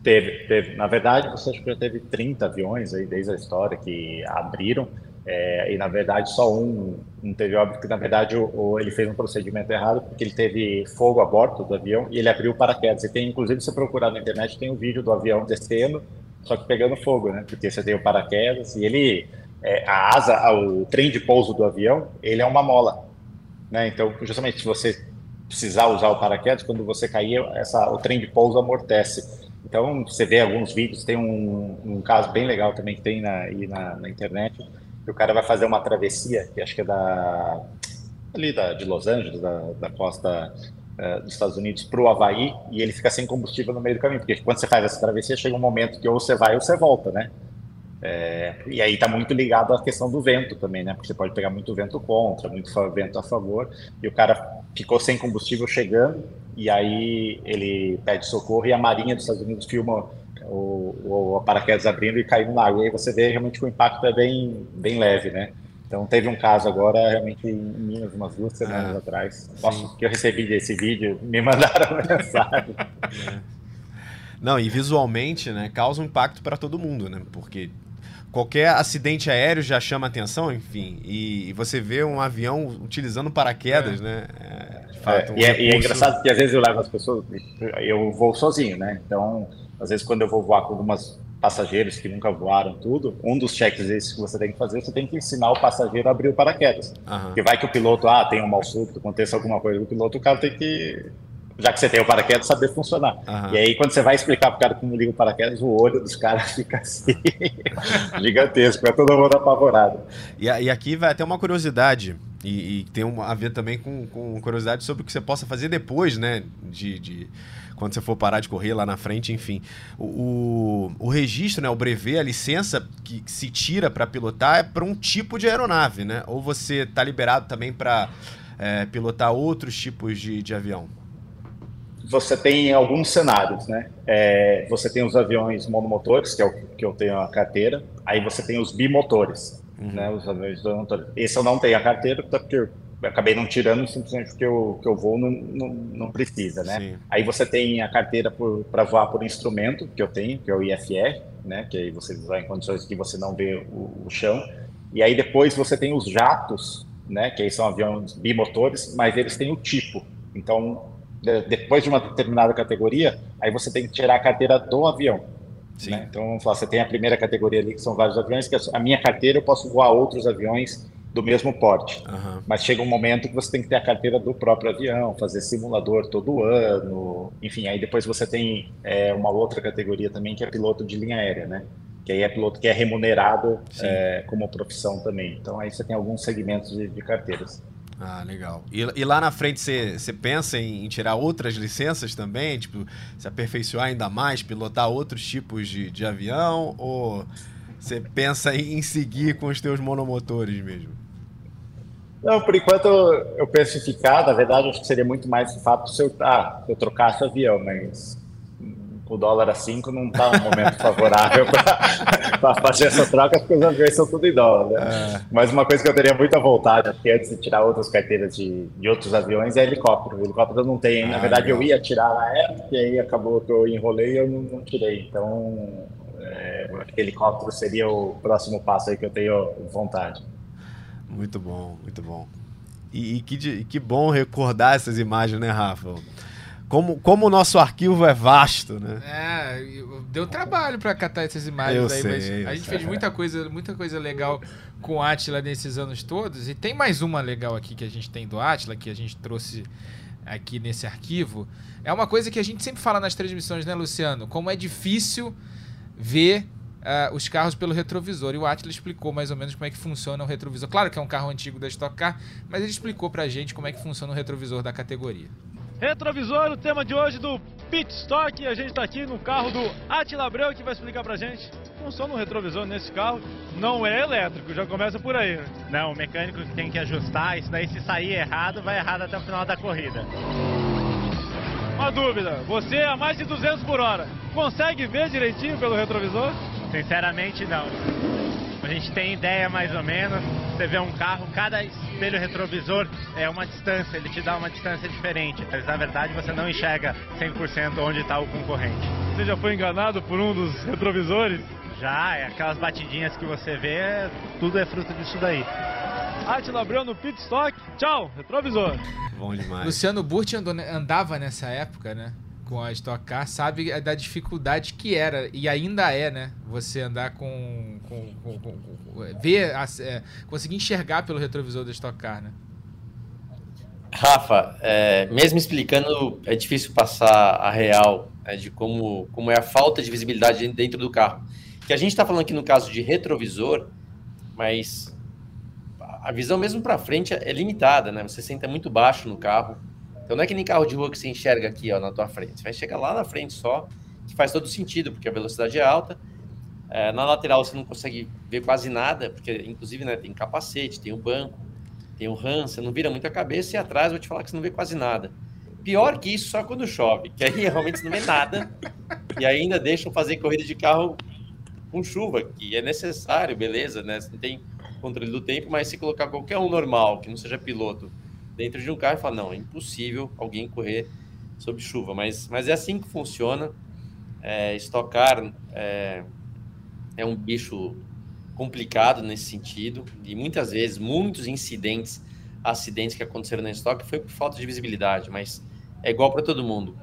Teve, teve. Na verdade, você acha que já teve 30 aviões aí desde a história que abriram. É, e na verdade só um, um teve óbito que na verdade o, o, ele fez um procedimento errado porque ele teve fogo a bordo do avião e ele abriu o paraquedas. E tem, inclusive, se procurar na internet, tem um vídeo do avião descendo, só que pegando fogo, né? Porque você tem o paraquedas e ele, é, a asa, o trem de pouso do avião, ele é uma mola, né? Então, justamente se você precisar usar o paraquedas, quando você cair, essa, o trem de pouso amortece. Então, você vê alguns vídeos, tem um, um caso bem legal também que tem na, na, na internet, que o cara vai fazer uma travessia, que acho que é da ali da, de Los Angeles, da, da costa uh, dos Estados Unidos para o Havaí, e ele fica sem combustível no meio do caminho, porque quando você faz essa travessia, chega um momento que ou você vai ou você volta, né? É, e aí está muito ligado à questão do vento também, né? Porque você pode pegar muito vento contra, muito vento a favor, e o cara ficou sem combustível chegando, e aí ele pede socorro, e a Marinha dos Estados Unidos filma o, o paraquedas abrindo e caindo na água. E aí você vê realmente que o impacto é bem, bem leve, né? Então teve um caso agora, realmente em Minas, umas duas semanas ah, atrás. Posso, que eu recebi desse vídeo, me mandaram mensagem. É. Não, e visualmente, né, causa um impacto para todo mundo, né? Porque qualquer acidente aéreo já chama atenção, enfim. E, e você vê um avião utilizando paraquedas, é. né? É, fato, um e, é, e, é, engraçado que às vezes eu levo as pessoas, eu vou sozinho, né? Então às vezes, quando eu vou voar com algumas passageiros que nunca voaram tudo, um dos checklists que você tem que fazer, você tem que ensinar o passageiro a abrir o paraquedas. Uhum. Porque vai que o piloto, ah, tem um mal súbito, aconteça alguma coisa o piloto, o cara tem que, já que você tem o paraquedas, saber funcionar. Uhum. E aí, quando você vai explicar para o cara como liga o paraquedas, o olho dos caras fica assim, gigantesco, é todo mundo apavorado. E, e aqui vai até uma curiosidade, e, e tem uma, a ver também com, com curiosidade sobre o que você possa fazer depois, né, de... de quando você for parar de correr lá na frente, enfim. O, o, o registro, né, o brevet, a licença que, que se tira para pilotar é para um tipo de aeronave, né? Ou você está liberado também para é, pilotar outros tipos de, de avião? Você tem alguns cenários, né? É, você tem os aviões monomotores, que é o que eu tenho a carteira. Aí você tem os bimotores, uhum. né? Os aviões. Esse eu não tenho a carteira, porque acabei não tirando simplesmente porque eu, que eu vou não, não, não precisa, né? Sim. Aí você tem a carteira para voar por instrumento, que eu tenho, que é o IFR, né? Que aí você vai em condições que você não vê o, o chão. E aí depois você tem os jatos, né? Que aí são aviões bimotores, mas eles têm o tipo. Então, de, depois de uma determinada categoria, aí você tem que tirar a carteira do avião. Né? Então, vamos falar, você tem a primeira categoria ali, que são vários aviões, que a minha carteira eu posso voar outros aviões do mesmo porte. Aham. Mas chega um momento que você tem que ter a carteira do próprio avião, fazer simulador todo ano, enfim, aí depois você tem é, uma outra categoria também que é piloto de linha aérea, né? Que aí é piloto que é remunerado é, como profissão também. Então aí você tem alguns segmentos de, de carteiras. Ah, legal. E, e lá na frente você pensa em, em tirar outras licenças também? Tipo, se aperfeiçoar ainda mais, pilotar outros tipos de, de avião? Ou você pensa em, em seguir com os teus monomotores mesmo? Não, por enquanto eu penso em ficar, na verdade acho que seria muito mais fato se eu, ah, eu trocasse o avião, mas o dólar a 5 não está um momento favorável para fazer essa troca, porque os aviões são tudo em dólar. Né? Mas uma coisa que eu teria muita vontade, antes de tirar outras carteiras de, de outros aviões, é helicóptero. O helicóptero eu não tem, na Ah, verdade legal. eu ia tirar na época, e aí acabou que eu enrolei e eu não, não tirei. Então, é, helicóptero seria o próximo passo aí que eu tenho vontade. Muito bom, muito bom. E, e que, de- que bom recordar essas imagens, né, Rafa? Como, como o nosso arquivo é vasto, né? É, eu- deu trabalho pra catar essas imagens Eu aí, sei, a gente sei. fez muita coisa, muita coisa legal com o Atila nesses anos todos. E tem mais uma legal aqui que a gente tem do Atila, que a gente trouxe aqui nesse arquivo. É uma coisa que a gente sempre fala nas transmissões, né, Luciano? Como é difícil ver ah, os carros pelo retrovisor. E o Atila explicou mais ou menos como é que funciona o retrovisor. Claro que é um carro antigo da Stock Car, mas ele explicou pra gente como é que funciona o retrovisor da categoria. Retrovisor, o tema de hoje do Pit Stock. A gente está aqui no carro do Atila Abreu que vai explicar pra gente. Funciona um retrovisor nesse carro, não é elétrico, já começa por aí. né? Não, o mecânico tem que ajustar, isso daí se sair errado, vai errado até o final da corrida. Uma dúvida, você a mais de 200 por hora, consegue ver direitinho pelo retrovisor? Sinceramente, não. A gente tem ideia mais ou menos. Você vê um carro, cada espelho retrovisor é uma distância, ele te dá uma distância diferente. Mas na verdade você não enxerga 100% onde está o concorrente. Você já foi enganado por um dos retrovisores? Já, é aquelas batidinhas que você vê, tudo é fruto disso daí. Atila Abreu no Pit Stock, tchau, retrovisor. Bom demais. Luciano Burti andou- andava nessa época, né? Com a Stock Car, sabe da dificuldade que era, e ainda é, né? Você andar com. com, com- com- com- ver, as- é, conseguir enxergar pelo retrovisor da Stock Car, né? Rafa, é, mesmo explicando, é difícil passar a real né, de como, como é a falta de visibilidade dentro do carro. Que a gente está falando aqui no caso de retrovisor, mas a visão mesmo para frente é limitada, né? Você senta muito baixo no carro. Então não é que nem carro de rua que você enxerga aqui ó, na tua frente. Você vai chegar lá na frente só, que faz todo sentido, porque a velocidade é alta. É, na lateral você não consegue ver quase nada, porque inclusive né, tem capacete, tem o banco, tem o RAM, você não vira muito a cabeça e atrás vou te falar que você não vê quase nada. Pior que isso só quando chove, que aí realmente não vê nada e ainda deixam fazer corrida de carro com chuva, que é necessário, beleza, né? Você não tem controle do tempo, mas se colocar qualquer um normal, que não seja piloto, dentro de um carro, fala, não, é impossível alguém correr sob chuva, mas, mas é assim que funciona. É, estocar é, é um bicho complicado nesse sentido, e muitas vezes, muitos incidentes, acidentes que aconteceram na estoque foi por falta de visibilidade, mas é igual para todo mundo.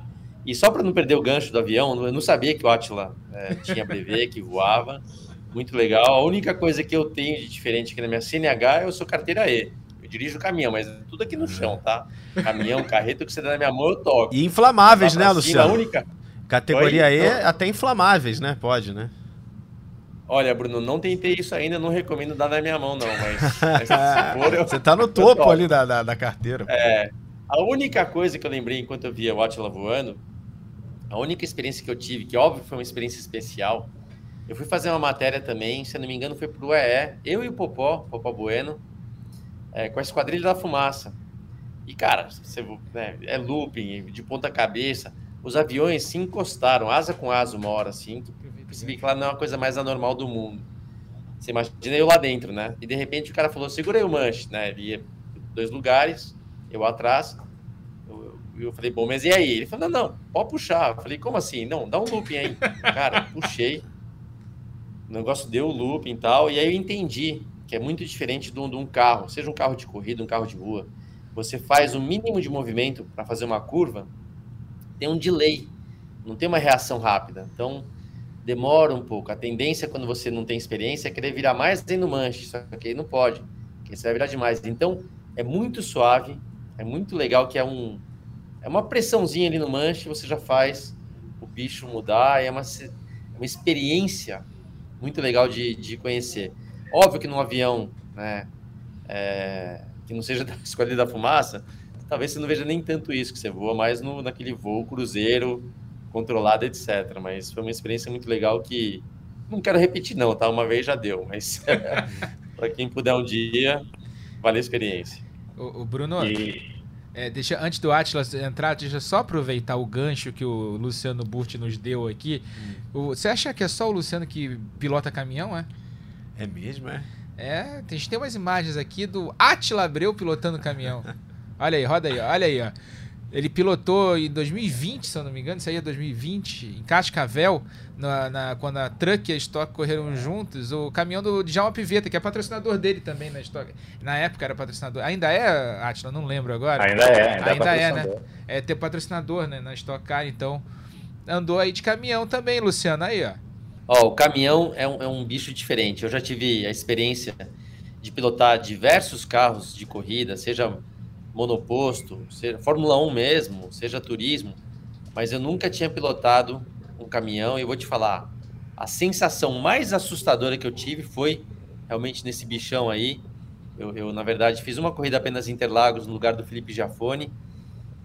E só para não perder o gancho do avião, eu não sabia que o Atila é, tinha brevê, que voava, muito legal. A única coisa que eu tenho de diferente aqui na minha CNH é eu sou carteira E. Dirijo caminhão, mas é tudo aqui no chão, tá? Caminhão, carreta, o que você dá na minha mão, eu toco. E inflamáveis, né, Luciano? A única. Categoria Oi? E, até inflamáveis, né? Pode, né? Olha, Bruno, não tentei isso ainda, não recomendo dar na minha mão, não, mas, mas se for, eu, Você tá no topo ali da, da, da carteira. É, a única coisa que eu lembrei enquanto eu via o Atila voando, a única experiência que eu tive, que óbvio foi uma experiência especial, eu fui fazer uma matéria também, se não me engano foi pro EE, eu e o Popó, Popó Bueno, é, com a Esquadrilha da Fumaça. E, cara, você, né, é looping, de ponta cabeça, os aviões se encostaram, asa com asa, uma hora assim, que eu percebi que lá não é uma coisa mais anormal do mundo. Você imagina eu lá dentro, né? E de repente o cara falou, segura aí o manche, né? Ele ia dois lugares, eu atrás. Eu, eu- eu falei, bom, mas e aí? Ele falou, não, não, pode puxar. Eu falei, como assim? Não, dá um looping aí. Cara, puxei. O negócio deu o looping e tal. E aí eu entendi que é muito diferente de um, de um carro, seja um carro de corrida, um carro de rua. Você faz o mínimo de movimento para fazer uma curva, tem um delay, não tem uma reação rápida. Então, demora um pouco. A tendência, quando você não tem experiência, é querer virar mais dentro do manche, só que aí não pode. Porque que você vai virar demais. Então, é muito suave, é muito legal que é um é uma pressãozinha ali no manche, você já faz o bicho mudar, é uma, uma experiência muito legal de, de conhecer. Óbvio que num avião, né, é, que não seja da escolha da fumaça, talvez você não veja nem tanto isso, que você voa mais no, naquele voo cruzeiro, controlado, etc. Mas foi uma experiência muito legal que não quero repetir não, tá? Uma vez já deu, mas para quem puder um dia, vale a experiência. O, o Bruno, e... é, deixa, antes do Atlas entrar, deixa eu só aproveitar o gancho que o Luciano Burti nos deu aqui. Hum. O, você acha que é só o Luciano que pilota caminhão, é? É mesmo, é? É, a gente tem umas imagens aqui do Atila Abreu pilotando caminhão. olha aí, roda aí, olha aí, ó. Ele pilotou em 2020, se eu não me engano, isso aí é 2020, em Cascavel, na, na, quando a Truck e a Stock correram juntos, o caminhão do Djalma Piveta, que é patrocinador dele também na Stock. Na época era patrocinador. Ainda é, Atila? Não lembro agora. Ainda é, ainda, ainda é, é, né? É ter patrocinador né, na Stock Car, então. Andou aí de caminhão também, Luciano, aí, ó. Ó, o caminhão é um, é um bicho diferente. Eu já tive a experiência de pilotar diversos carros de corrida, seja monoposto, seja Fórmula 1 mesmo, seja turismo, mas eu nunca tinha pilotado um caminhão e eu vou te falar, a sensação mais assustadora que eu tive foi realmente nesse bichão aí. Eu, eu na verdade, fiz uma corrida apenas em Interlagos, no lugar do Felipe Jafone,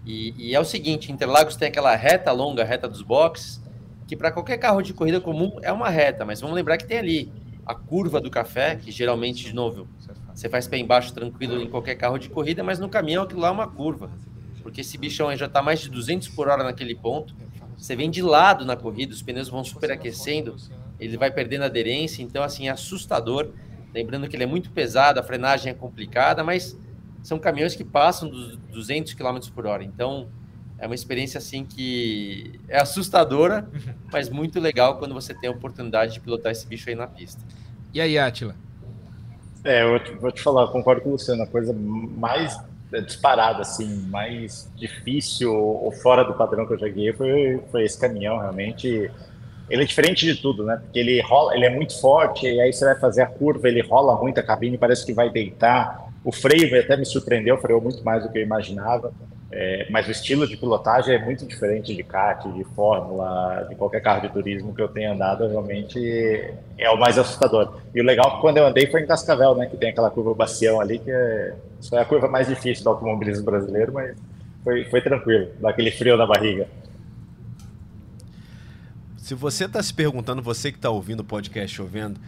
e, e é o seguinte, Interlagos tem aquela reta longa, reta dos boxes, que para qualquer carro de corrida comum é uma reta, mas vamos lembrar que tem ali a curva do café, que geralmente, de novo, você faz pé embaixo tranquilo em qualquer carro de corrida, mas no caminhão aquilo lá é uma curva. Porque esse bichão aí já está mais de 200 por hora naquele ponto. Você vem de lado na corrida, os pneus vão superaquecendo, ele vai perdendo aderência, então assim é assustador. Lembrando que ele é muito pesado, a frenagem é complicada, mas são caminhões que passam dos 200 km por hora. Então é uma experiência assim que é assustadora, mas muito legal quando você tem a oportunidade de pilotar esse bicho aí na pista. E aí, Atila? É, eu vou te falar, concordo com o Luciano, a coisa mais disparada, assim, mais difícil ou fora do padrão que eu já guiei foi, foi esse caminhão, realmente. Ele é diferente de tudo, né? Porque ele rola, ele é muito forte, e aí você vai fazer a curva, ele rola muito a cabine, parece que vai deitar. O freio até me surpreendeu, freou muito mais do que eu imaginava. É, mas o estilo de pilotagem é muito diferente de kart, de fórmula, de qualquer carro de turismo que eu tenha andado, realmente é o mais assustador. E o legal é que quando eu andei foi em Cascavel, né, que tem aquela curva bacião ali, que é, é a curva mais difícil do automobilismo brasileiro, mas foi, foi tranquilo, dá aquele frio na barriga. Se você está se perguntando, você que está ouvindo o podcast ouvindo,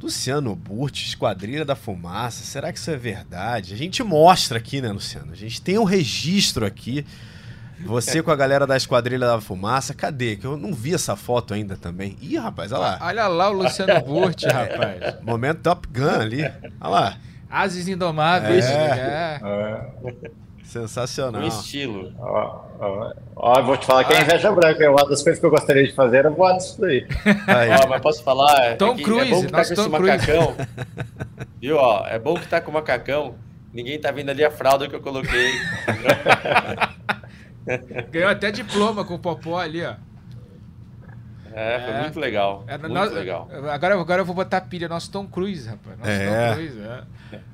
Luciano Burti, Esquadrilha da Fumaça, será que isso é verdade? A gente mostra aqui, né, Luciano? A gente tem um registro aqui. Você com a galera da Esquadrilha da Fumaça, cadê? Que eu não vi essa foto ainda também. Ih, rapaz, olha lá. Olha lá o Luciano Burti, rapaz. Momento Top Gun ali. Olha lá. Ases Indomáveis. É. é. Sensacional. Um estilo. Ó, ó, ó, vou te falar que é inveja branca. É uma das coisas que eu gostaria de fazer era voar nisso daí. Ó, mas posso falar? É Tom é Cruise, é bom que tá com Tom esse macacão. Viu? Ó, é bom que tá com o macacão. Ninguém tá vendo ali a fralda que eu coloquei. Ganhou até diploma com o Popó ali, ó. É, foi é. muito legal. É, muito nós, legal. Agora, agora eu vou botar pilha. Nosso Tom Cruise, rapaz. Nosso é. Tom Cruise, é.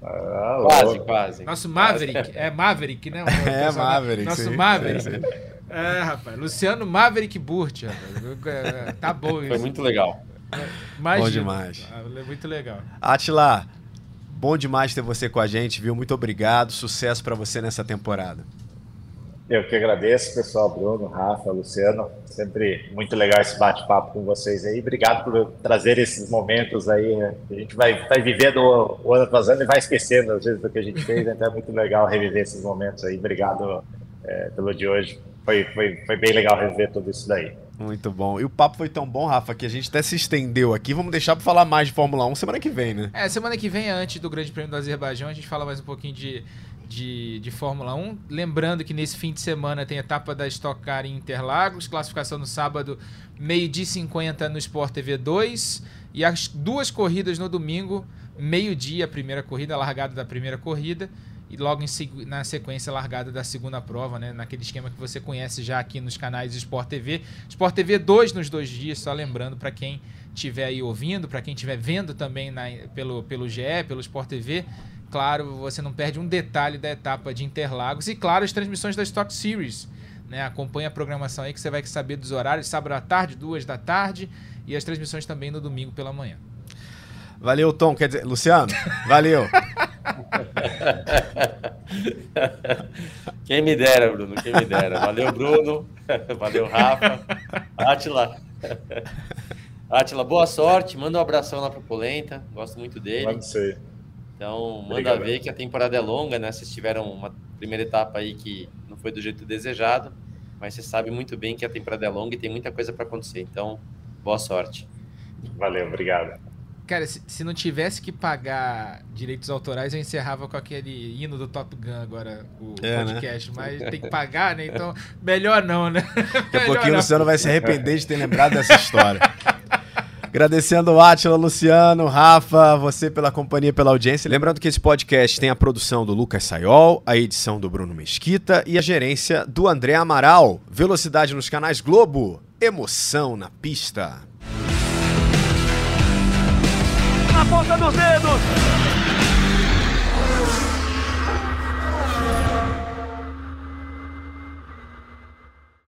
Ah, quase, quase. Nosso Maverick. É Maverick, né? É, Maverick. Nosso sim, Maverick. Sim, sim. É, rapaz. Luciano Maverick Burt, rapaz. Tá bom isso. Foi muito legal. Imagina. Bom demais. Ah, muito legal. Atila, bom demais ter você com a gente, viu? Muito obrigado. Sucesso para você nessa temporada. Eu que agradeço, pessoal, Bruno, Rafa, Luciano. Sempre muito legal esse bate-papo com vocês aí. Obrigado por trazer esses momentos aí. Né? A gente vai, vai vivendo o ano passando e vai esquecendo às vezes do que a gente fez. Então é muito legal reviver esses momentos aí. Obrigado é, pelo de hoje. Foi, foi, foi bem legal reviver tudo isso daí. Muito bom. E o papo foi tão bom, Rafa, que a gente até se estendeu aqui. Vamos deixar para falar mais de Fórmula 1 semana que vem, né? É, semana que vem, antes do Grande Prêmio do Azerbaijão, a gente fala mais um pouquinho de de, de Fórmula 1. Lembrando que nesse fim de semana tem etapa da Stock Car em Interlagos, classificação no sábado, meio-dia 50 no Sport TV 2 e as duas corridas no domingo, meio-dia a primeira corrida, a largada da primeira corrida e logo em, na sequência a largada da segunda prova, né? Naquele esquema que você conhece já aqui nos canais Sport TV. Sport TV 2 nos dois dias, só lembrando para quem estiver aí ouvindo, para quem estiver vendo também na, pelo, pelo GE, pelo Sport TV, claro, você não perde um detalhe da etapa de Interlagos e, claro, as transmissões da Stock Series. Né? Acompanhe a programação aí que você vai saber dos horários, sábado à tarde, duas da tarde e as transmissões também no domingo pela manhã. Valeu, Tom. Quer dizer, Luciano, valeu. Quem me dera, Bruno, quem me dera. Valeu, Bruno. Valeu, Rafa. Atila. Atila, boa sorte. Manda um abração lá pro Polenta. Gosto muito dele. Pode ser. Então, manda Obrigado. ver que a temporada é longa, né? Vocês tiveram uma primeira etapa aí que não foi do jeito desejado, mas você sabe muito bem que a temporada é longa e tem muita coisa para acontecer. Então, boa sorte. Valeu, obrigado. Cara, se, se não tivesse que pagar direitos autorais, eu encerrava com aquele hino do Top Gun agora, o É, né? podcast. Mas tem que pagar, né? Então, melhor não, né? Daqui a pouquinho o Luciano vai se arrepender de ter lembrado dessa história. Agradecendo o Átila, Luciano, Rafa, você pela companhia, pela audiência. Lembrando que esse podcast tem a produção do Lucas Sayol, a edição do Bruno Mesquita e a gerência do André Amaral. Velocidade nos canais Globo, emoção na pista. Na ponta dos dedos.